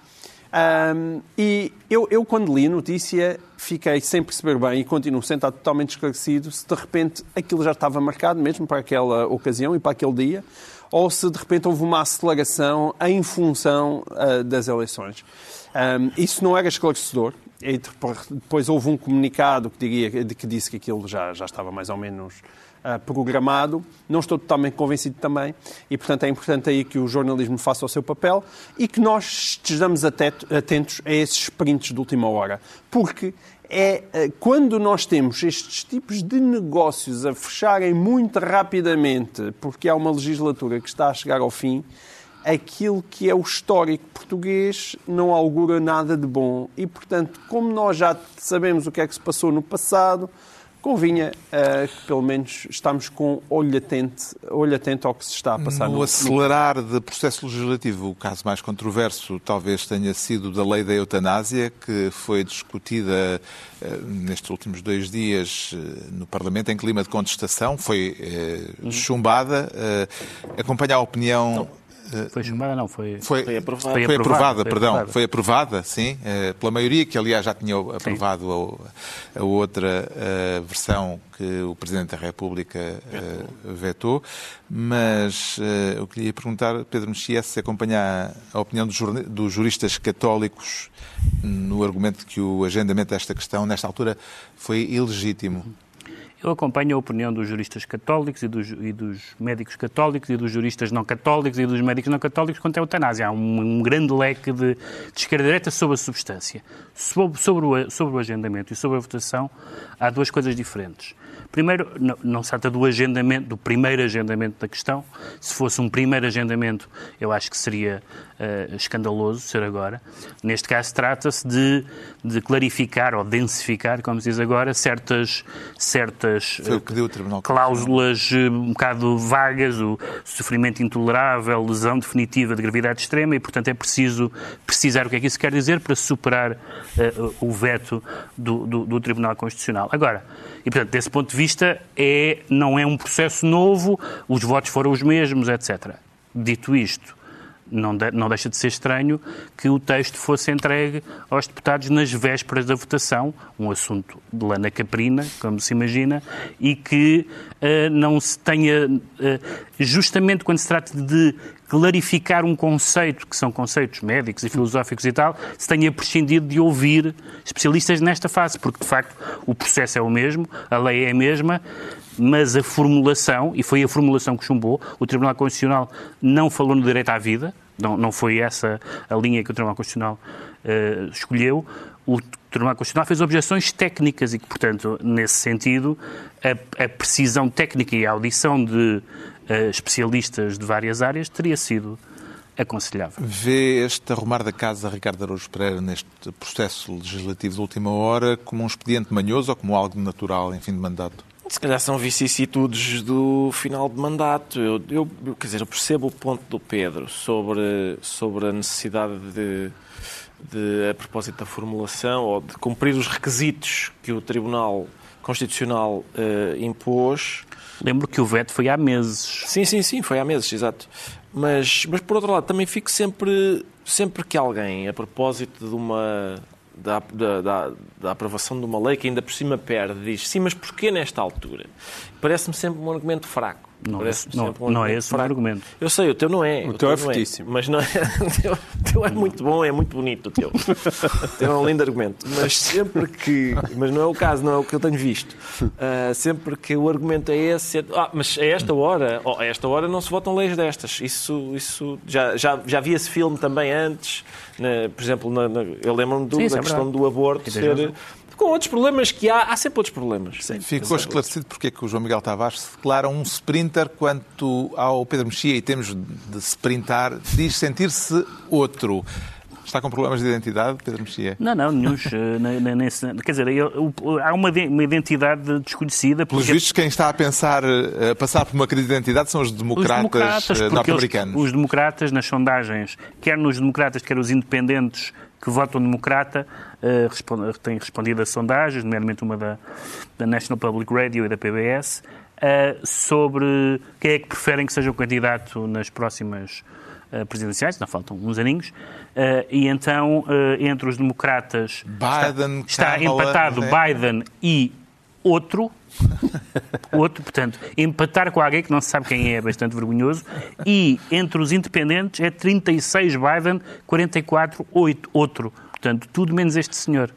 Um, e eu, eu, quando li a notícia, fiquei sem perceber bem e continuo sentado totalmente esclarecido se de repente aquilo já estava marcado mesmo para aquela ocasião e para aquele dia, ou se de repente houve uma aceleração em função uh, das eleições. Um, isso não era esclarecedor. E depois houve um comunicado que, diria, que disse que aquilo já, já estava mais ou menos programado. Não estou totalmente convencido também e, portanto, é importante aí que o jornalismo faça o seu papel e que nós estejamos atentos a esses sprints de última hora. Porque é uh, quando nós temos estes tipos de negócios a fecharem muito rapidamente, porque há uma legislatura que está a chegar ao fim, aquilo que é o histórico português não augura nada de bom. E, portanto, como nós já sabemos o que é que se passou no passado, convinha uh, que pelo menos estamos com olho atento, olho atento ao que se está a passar. No, no acelerar no... de processo legislativo, o caso mais controverso talvez tenha sido da lei da eutanásia, que foi discutida uh, nestes últimos dois dias uh, no Parlamento em clima de contestação, foi uhum. chumbada. acompanha a opinião... Não foi chumbada, não, foi, foi, foi aprovada. Foi, foi aprovada, foi perdão. Aprovada. Foi aprovada, sim, eh, pela maioria, que aliás já tinha aprovado a, a, outra a eh, versão que o Presidente da República eh, vetou. Mas eu queria perguntar, Pedro Mexia, se acompanha a opinião dos juristas católicos no argumento de que o agendamento desta questão, nesta altura, foi ilegítimo. Eu acompanho a opinião dos juristas católicos e dos, e dos, médicos católicos e dos juristas não católicos e dos médicos não católicos quanto à eutanásia. Há um, um grande leque de, de esquerda-direita sobre a substância. Sobre, sobre, o, sobre o agendamento e sobre a votação, há duas coisas diferentes. Primeiro, não, não, se trata do agendamento, do primeiro agendamento da questão. Se fosse um primeiro agendamento, eu acho que seria uh, escandaloso ser agora. Neste caso, trata-se de, de, clarificar ou densificar, como se diz agora, certas, certas uh, cláusulas uh, um bocado vagas, o sofrimento intolerável, lesão definitiva de gravidade extrema, e, portanto, é preciso precisar o que é que isso quer dizer para superar o veto do, do, do Tribunal Constitucional. Agora, e, portanto, desse ponto de vista, é, não é um processo novo, os votos foram os mesmos, etc. Dito isto, não, de, não deixa de ser estranho que o texto fosse entregue aos deputados nas vésperas da votação, um assunto de lana caprina, como se imagina, e que uh, não se tenha, uh, justamente quando se trata de clarificar um conceito, que são conceitos médicos e filosóficos e tal, se tenha prescindido de ouvir especialistas nesta fase, porque de facto o processo é o mesmo, a lei é a mesma, mas a formulação, e foi a formulação que chumbou, o Tribunal Constitucional não falou no direito à vida, não, não foi essa a linha que o Tribunal Constitucional uh, escolheu. O Tribunal Constitucional fez objeções técnicas e que, portanto, nesse sentido, a, a precisão técnica e a audição de uh, especialistas de várias áreas teria sido aconselhável. Vê este arrumar da casa Ricardo Araújo Pereira neste processo legislativo de última hora como um expediente manhoso ou como algo natural em fim de mandato? Se calhar são vicissitudes do final de mandato. Eu, eu, quer dizer, eu percebo o ponto do Pedro sobre, sobre a necessidade de, de, a propósito da formulação ou de cumprir os requisitos que o Tribunal Constitucional uh, impôs. Lembro que o veto foi há meses. Sim, sim, sim, foi há meses, exato. Mas, mas por outro lado, também fico sempre, sempre que alguém, a propósito de uma da, da, da, da, aprovação de uma lei que ainda por cima perde, diz sim, mas porquê nesta altura? Parece-me sempre um argumento fraco. Não, é, não, um não é esse fraco. o argumento. Eu sei, o teu não é. O, o teu, é fortíssimo. É, mas não é, o, <laughs> teu, o teu é muito bom, é muito bonito o teu. o teu é um lindo argumento. Mas sempre que. Mas não é o caso, não é o que eu tenho visto. Uh, sempre que o argumento é esse. É, ah, mas a esta hora, oh, a esta hora não se votam leis destas. Isso, isso já, já, já vi esse filme também antes. Na, por exemplo, na, na, eu lembro-me da é questão do aborto ser com outros problemas que há, há sempre outros problemas. Sim, Ficou esclarecido porque é que o João Miguel Tavares se declara um sprinter quanto ao Pedro Mexia, e temos de sprintar, diz sentir-se outro. Está com problemas de identidade, Pedro Mexia? Não, não, nenhum. Eh, <laughs> quer dizer, há uma, identidade desconhecida. Pelos vistos, quem está a pensar, a eh, passar por uma crise de identidade são os democratas, os eh, norte-americanos. Os, os democratas, nas sondagens, quer nos democratas, quer os independentes que votam democrata, uh, têm respondido a sondagens, nomeadamente uma da, da National Public Radio e da PBS, uh, sobre quem é que preferem que seja o candidato nas próximas presidenciais, não faltam uns aninhos, uh, e então, uh, entre os democratas, Biden, está, está empatado né? Biden e outro, <laughs> outro, portanto, empatar com alguém que não se sabe quem é é bastante vergonhoso, e entre os independentes é 36 Biden, 44 8, outro. Portanto, tudo menos este senhor.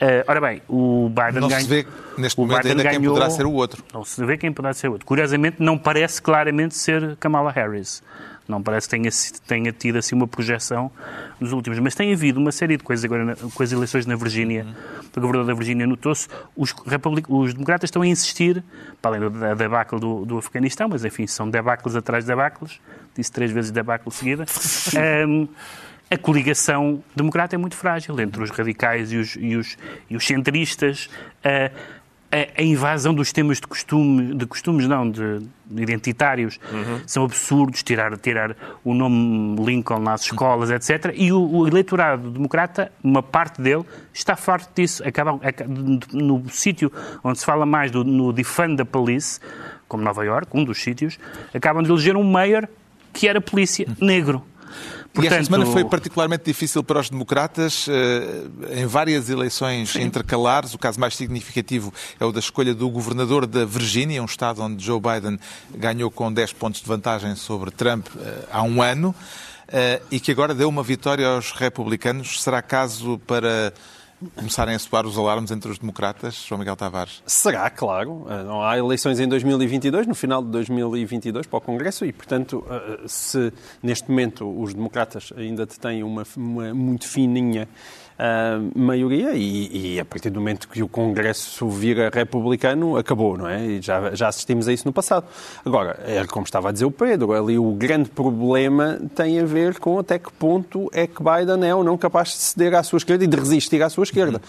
Uh, ora bem, o Biden Não ganhou. se vê neste o momento Biden ainda quem ganhou- poderá ser o outro. Não se vê quem poderá ser o outro. Curiosamente, não parece claramente ser Kamala Harris. Não parece que tenha, tenha tido assim uma projeção nos últimos. Mas tem havido uma série de coisas agora na- com as eleições na Virgínia. O governador da Virgínia notou-se. Os, os democratas estão a insistir, para além da debacle do, do Afeganistão, mas enfim, são debacles atrás de debacles. Disse três vezes debacle seguida. <laughs> Ahm, a coligação democrata é muito frágil entre os radicais e os, e os, e os centristas. A, invasão dos temas de, costume, de costumes, não, de, de identitários, são absurdos. Tirar, tirar o nome Lincoln nas escolas, etc. E o, o eleitorado democrata, uma parte dele, está farto disso. Acaba, aca- no sítio onde se fala mais do, no defund da police, como Nova York, um dos sítios, acabam de eleger um mayor que era polícia negro. E esta Portanto, semana foi particularmente difícil para os democratas eh, em várias eleições intercalares. O caso mais significativo é o da escolha do governador da Virgínia, um estado onde Joe Biden ganhou com 10 pontos de vantagem sobre Trump eh, há um ano eh, e que agora deu uma vitória aos republicanos. Será caso para começarem a soar os alarmes entre os democratas, João Miguel Tavares? Será, claro. Eh, Não há eleições em 2022, no final de 2022, para o Congresso, e, portanto, eh, se neste momento os democratas ainda têm uma, uma muito fininha maioria, e, e a partir do momento que o Congresso vira republicano, acabou, não é? E já, já assistimos a isso no passado. Agora, é como estava a dizer o Pedro, ali o grande problema tem a ver com até que ponto é que Biden é ou não capaz de ceder à sua esquerda e de resistir à sua esquerda. Gerçekten.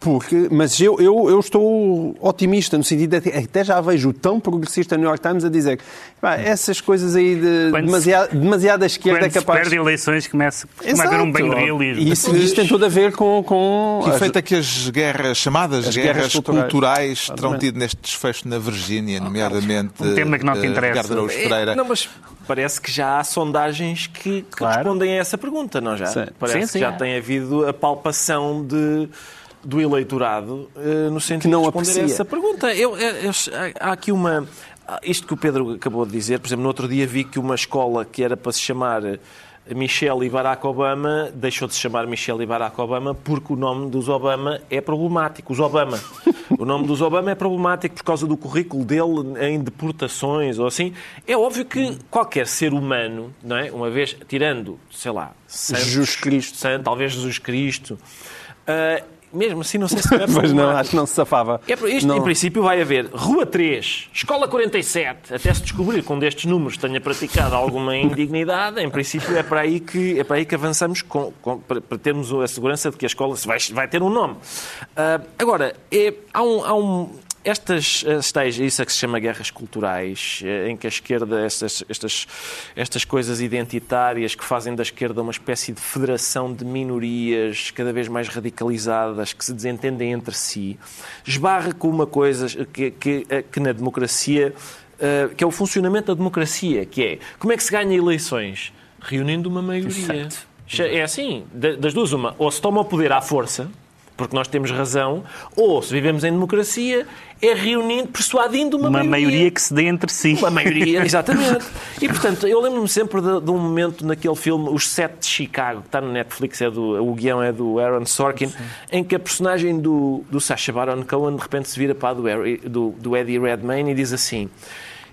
Porque, mas eu, eu, eu estou otimista, no sentido de até já vejo o tão progressista New York Times a dizer "Pá, essas coisas aí de Quando demasiado, demasiada esquerda quando é se capaz... perde eleições, começa, começa a haver um bem realismo. E isso, isso tem tudo a ver com... com Que efeito é que as guerras, chamadas As guerras, guerras culturais, culturais, terão tido neste desfecho na Virgínia, nomeadamente Um tema que não te eh, interessa. É, não, mas parece que já há sondagens que, que Claro. respondem a essa pergunta, não já? Sim. Parece Sim, que sim, já há. tem havido a palpação de, do eleitorado eh, no sentido Que não de responder aprecia. a essa pergunta. Eu, eu- eu- há aqui uma... Isto que o Pedro acabou de dizer, por exemplo, no outro dia vi que uma escola que era para se chamar Michelle e Barack Obama deixou de se chamar Michelle e Barack Obama porque o nome dos Obama é problemático. Os Obama. O nome dos Obama é problemático por causa do currículo dele em deportações ou assim. É óbvio que qualquer ser humano, não é? Uma vez tirando, sei lá, Santos, Jesus Cristo. Santo, talvez Jesus Cristo, ah, mesmo assim não sei se <laughs> é Pois não, acho que não se safava. É, isto, Não. Em princípio, vai haver Rua 3, Escola 47. Até se descobrir que um destes números tenha praticado alguma indignidade, em princípio é para aí que, é para aí que avançamos com- com- para, para termos a segurança de que a escola vai, vai ter um nome. Ah, agora, é- há um. há um- estas, as tais, isso é que se chama guerras culturais, eh, em que a esquerda, estas, estas, estas coisas identitárias que fazem da esquerda uma espécie de federação de minorias cada vez mais radicalizadas, que se desentendem entre si, esbarra com uma coisa que, que, eh, que na democracia, eh, que é o funcionamento da democracia, que é como é que se ganha eleições? Reunindo uma maioria. É assim, da- das duas uma, ou se toma o poder à força, porque nós temos razão, ou se vivemos em democracia, é reunindo, persuadindo uma, Uma maioria que se dê entre si. uma maioria, <laughs> exatamente. E, portanto, eu lembro-me sempre de, de um momento naquele filme, Os Sete de Chicago, que está no Netflix, é do, o guião é do Aaron Sorkin, em que a personagem do, do Sacha Baron Cohen de repente se vira para a do, do, do Eddie Redmayne e diz assim...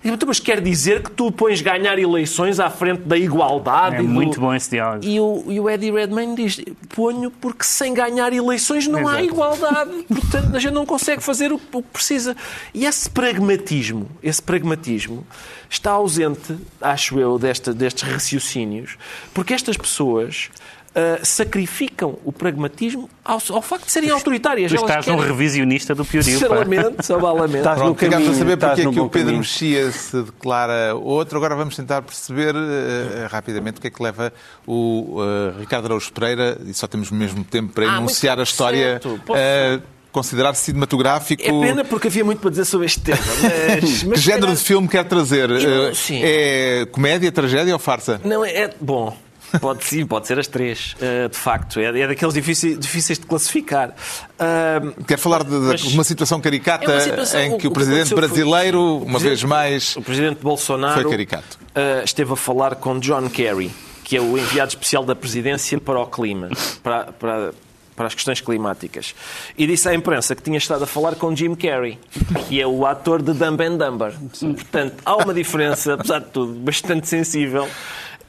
"Então, Mas quer dizer que tu pões ganhar eleições à frente da igualdade? É e do-" muito bom esse diálogo. E o, e o Eddie Redmayne diz: ponho porque sem ganhar eleições não há Exato. igualdade. <laughs> Portanto, a gente não consegue fazer o, o que precisa. E esse pragmatismo, esse pragmatismo está ausente, acho eu, desta, destes raciocínios, porque estas pessoas ah, sacrificam o pragmatismo ao, ao facto de serem autoritárias. Tu estás um querem- revisionista do Piorio. Sinceramente, sabalamente. Estás no Pronto, ficámos a caminho, saber porque é no que o Pedro caminho. Mexia se declara outro. Agora vamos tentar perceber eh, rapidamente o que é que leva o eh, Ricardo Araújo Pereira, e só temos mesmo tempo para Ah, enunciar a história, eh, considerar-se cinematográfico. É pena porque havia muito para dizer sobre este tema. Mas, <laughs> Que mas género de filme quer trazer? Eu- Eh, sim. É comédia, tragédia ou farsa? Não, é. é- Bom, pode sim, pode ser as três, eh, de facto. É, é daqueles difíceis, difíceis de classificar. Ah, Quer falar de, de uma situação caricata É uma situação- em que o, o presidente foi- brasileiro, o uma presidente- vez mais, o presidente Bolsonaro Foi caricato. ah, esteve a falar com John Kerry, que é o enviado especial da presidência para o clima, para, para, para as questões climáticas. E disse à imprensa que tinha estado a falar com Jim Carrey, que é o ator de Dumb and Dumber. Portanto, há uma diferença, apesar de tudo, bastante sensível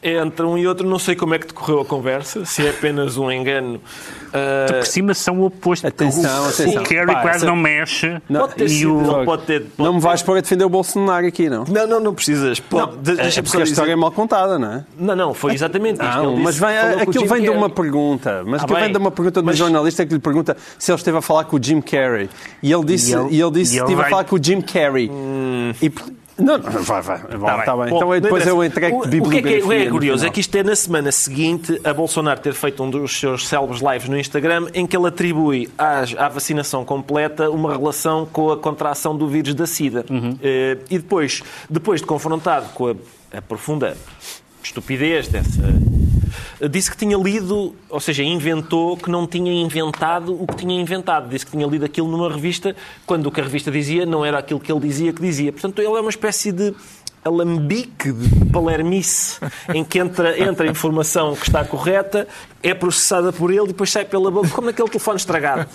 entre um e outro. Não sei como é que decorreu a conversa, se é apenas um engano. Uh... Por cima são o oposto. Atenção, o, atenção. O Carrie quase não mexe. Não, pode ter sido, o... pode ter, pode não me vais pôr a defender o Bolsonaro aqui, não? Não, não, não precisas. Pode, não, deixa é porque a história é mal contada, não é? Não, não, foi exatamente isto. Não, mas vem, aquilo vem de uma pergunta. Mas ah, aquilo vem de uma pergunta de um jornalista que lhe pergunta se ele esteve a falar com o Jim Carrey. E ele disse, e ele, e ele disse que estive vai... a falar com o Jim Carrey. Hum. E, não, não, vai, vai. Bom, tá, tá bem. bem. Bom, então depois eu entrego de bibliografia. O que é, que é, é curioso é que isto é na semana seguinte a Bolsonaro ter feito um dos seus célebres lives no Instagram em que ele atribui às, à vacinação completa uma relação com a contração do vírus da SIDA. Uhum. Uh, e depois, depois de confrontado com a, a profunda estupidez dessa disse que tinha lido, ou seja, inventou que não tinha inventado o que tinha inventado. Disse que tinha lido aquilo numa revista, quando o que a revista dizia não era aquilo que ele dizia que dizia. Portanto, ele é uma espécie de alambique de palermice em que entra, entra a informação que está correta, é processada por ele e depois sai pela boca, como naquele telefone estragado.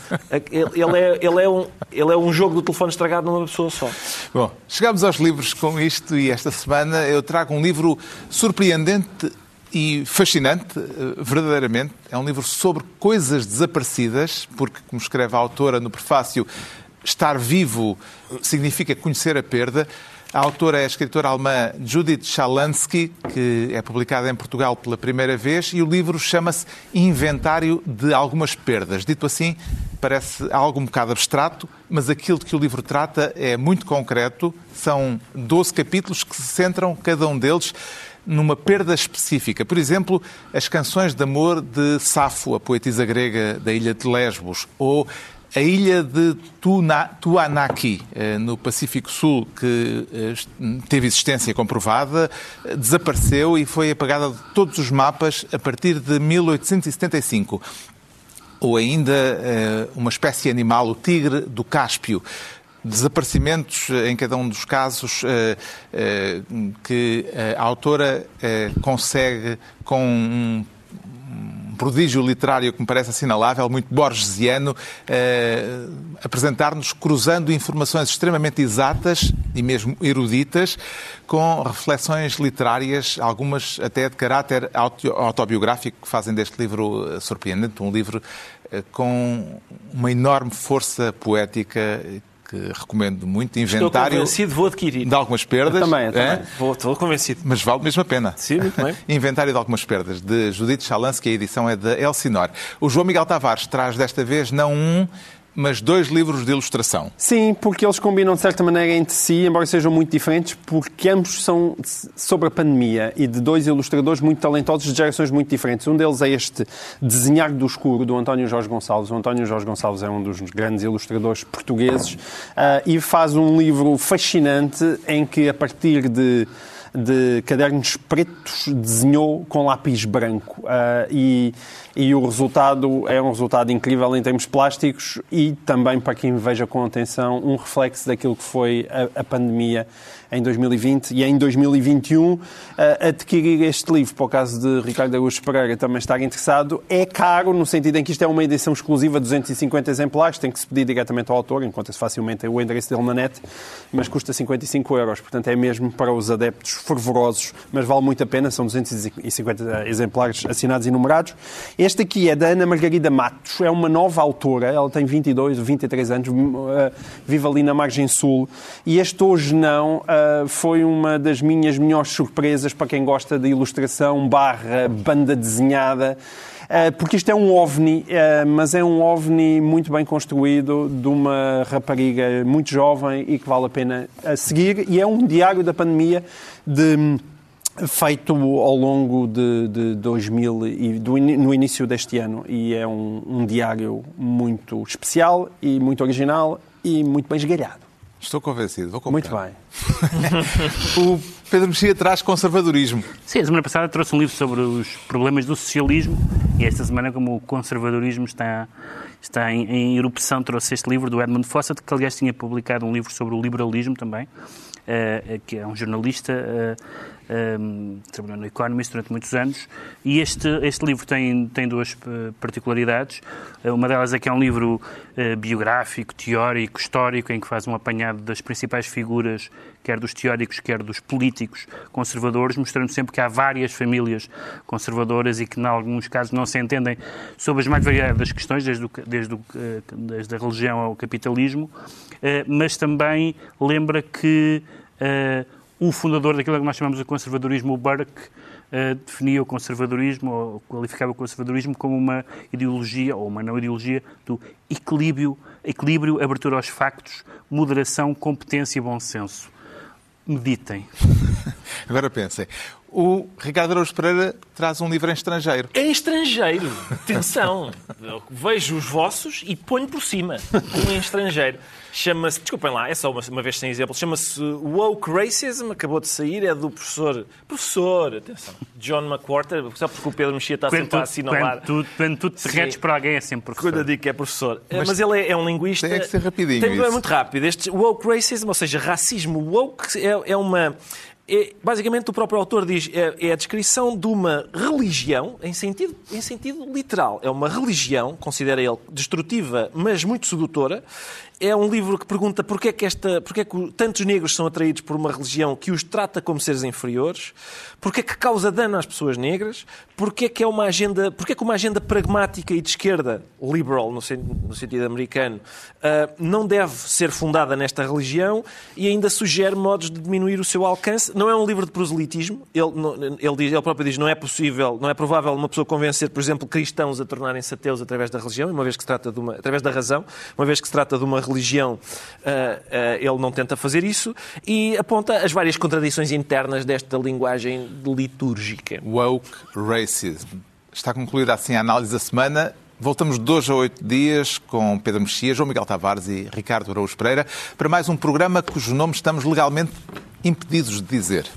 Ele é, ele, é um, ele é um jogo do telefone estragado numa pessoa só. Bom, chegamos aos livros com isto e esta semana eu trago um livro surpreendente e fascinante, eh, verdadeiramente. É um livro sobre coisas desaparecidas, porque, como escreve a autora no prefácio, estar vivo significa conhecer a perda. A autora é a escritora alemã Judith Schalansky, que é publicada em Portugal pela primeira vez, e o livro chama-se Inventário de Algumas Perdas. Dito assim, parece algo um bocado abstrato, mas aquilo de que o livro trata é muito concreto. São 12 capítulos que se centram, cada um deles, numa perda específica. Por exemplo, as canções de amor de Safo, a poetisa grega da ilha de Lesbos, ou a ilha de Tuanaki, eh, no Pacífico Sul, que eh, teve existência comprovada, desapareceu e foi apagada de todos os mapas a partir de 1875 ou ainda eh, uma espécie animal, o tigre do Cáspio, desaparecimentos eh, em cada um dos casos eh, eh, que a autora consegue com um prodígio literário que me parece assinalável, muito borgesiano, apresentar-nos cruzando informações extremamente exatas e mesmo eruditas com reflexões literárias, algumas até de caráter autobiográfico, que fazem deste livro surpreendente, um livro com uma enorme força poética que recomendo muito. Inventário. Estou convencido, vou adquirir. De algumas perdas. Eu também, eu também. É? Vou, estou convencido. Mas vale mesmo a pena. Sim, muito bem. <laughs> Inventário de algumas perdas, de Judite Chalansky, a edição é da Elsinor. O João Miguel Tavares traz desta vez não um, mas dois livros de ilustração. Sim, porque eles combinam de certa maneira entre si, embora sejam muito diferentes, porque ambos são sobre a pandemia e de dois ilustradores muito talentosos de gerações muito diferentes. Um deles é este Desenhar do Escuro, do António Jorge Gonçalves. O António Jorge Gonçalves é um dos grandes ilustradores portugueses uh, e faz um livro fascinante em que, a partir de de cadernos pretos desenhou com lápis branco. Uh, e, e o resultado é um resultado incrível em termos plásticos e também, para quem veja com atenção, um reflexo daquilo que foi a, a pandemia em 2020 e em 2021 adquirir este livro, para o caso de Ricardo Augusto Pereira também estar interessado, é caro no sentido em que isto é uma edição exclusiva, 250 exemplares, tem que se pedir diretamente ao autor, encontra-se facilmente o endereço dele na net, mas custa 55 euros, portanto é mesmo para os adeptos fervorosos, mas vale muito a pena, são 250 exemplares assinados e numerados. Este aqui é da Ana Margarida Matos, é uma nova autora, ela tem 22 ou 23 anos, vive ali na margem sul, e este hoje não uh, foi uma das minhas melhores surpresas para quem gosta de ilustração barra banda desenhada. Uh, porque isto é um ovni, mas é um ovni muito bem construído, de uma rapariga muito jovem e que vale a pena seguir. E é um diário da pandemia de, feito ao longo de, de 2000 e do, no início deste ano. E é um, um diário muito especial e muito original e muito bem esgalhado. Estou convencido, vou comprar. Muito bem. <laughs> o Pedro Mexia traz conservadorismo. Sim, a semana passada trouxe um livro sobre os problemas do socialismo e esta semana, como o conservadorismo está, está em, em erupção, trouxe este livro do Edmund Fawcett, que aliás tinha publicado um livro sobre o liberalismo também, uh, que é um jornalista uh, um, trabalhou no Economist durante muitos anos, e este, este livro tem, tem duas particularidades. Uma delas é que é um livro uh, biográfico, teórico, histórico, em que faz um apanhado das principais figuras, quer dos teóricos, quer dos políticos conservadores, mostrando sempre que há várias famílias conservadoras e que, em alguns casos, não se entendem sobre as mais variadas questões, desde, o, desde, o, desde a religião ao capitalismo, uh, mas também lembra que uh, o fundador daquilo que nós chamamos de conservadorismo, o Burke, uh, definia o conservadorismo, ou qualificava o conservadorismo como uma ideologia, ou uma não ideologia, do equilíbrio, equilíbrio abertura aos factos, moderação, competência e bom senso. Meditem. <laughs> Agora pensem. O Ricardo Araújo Pereira traz um livro em estrangeiro. Em estrangeiro. Atenção. vejo os vossos e ponho por cima. Um em estrangeiro. Chama-se, desculpem lá, é só uma, uma vez sem exemplo, chama-se Woke Racism, acabou de sair, é do professor, professor, atenção, John McWhorter, só porque o Pedro Mexia está quando sempre tu, a assinalar. Quando tu, quando tu te redes para alguém é sempre professor. Quando eu digo que é professor. Mas, Mas ele é, é, um linguista... Tem que ser rapidinho tem, É muito rápido. Este Woke Racism, ou seja, racismo woke, é, é uma é, basicamente, o próprio autor diz é, é, a descrição de uma religião, em sentido, em sentido literal. É uma religião, considera ele, destrutiva, mas muito sedutora, é um livro que pergunta porque é que, esta, porque é que tantos negros são atraídos por uma religião que os trata como seres inferiores, porque é que causa dano às pessoas negras, porque é que é uma agenda, porque é que uma agenda pragmática e de esquerda, liberal no, no sentido americano, uh, não deve ser fundada nesta religião e ainda sugere modos de diminuir o seu alcance. Não é um livro de proselitismo, ele, ele, diz, ele próprio diz não é possível, não é provável uma pessoa convencer, por exemplo, cristãos a tornarem-se ateus através da religião, uma vez que se trata de uma, através da razão, uma vez que se trata de uma religião, uh, uh, ele não tenta fazer isso e aponta as várias contradições internas desta linguagem litúrgica. Woke Racism. Está concluída assim a análise da semana. Voltamos de dois a oito dias com Pedro Mexia, João Miguel Tavares e Ricardo Araújo Pereira para mais um programa cujo nome estamos legalmente impedidos de dizer.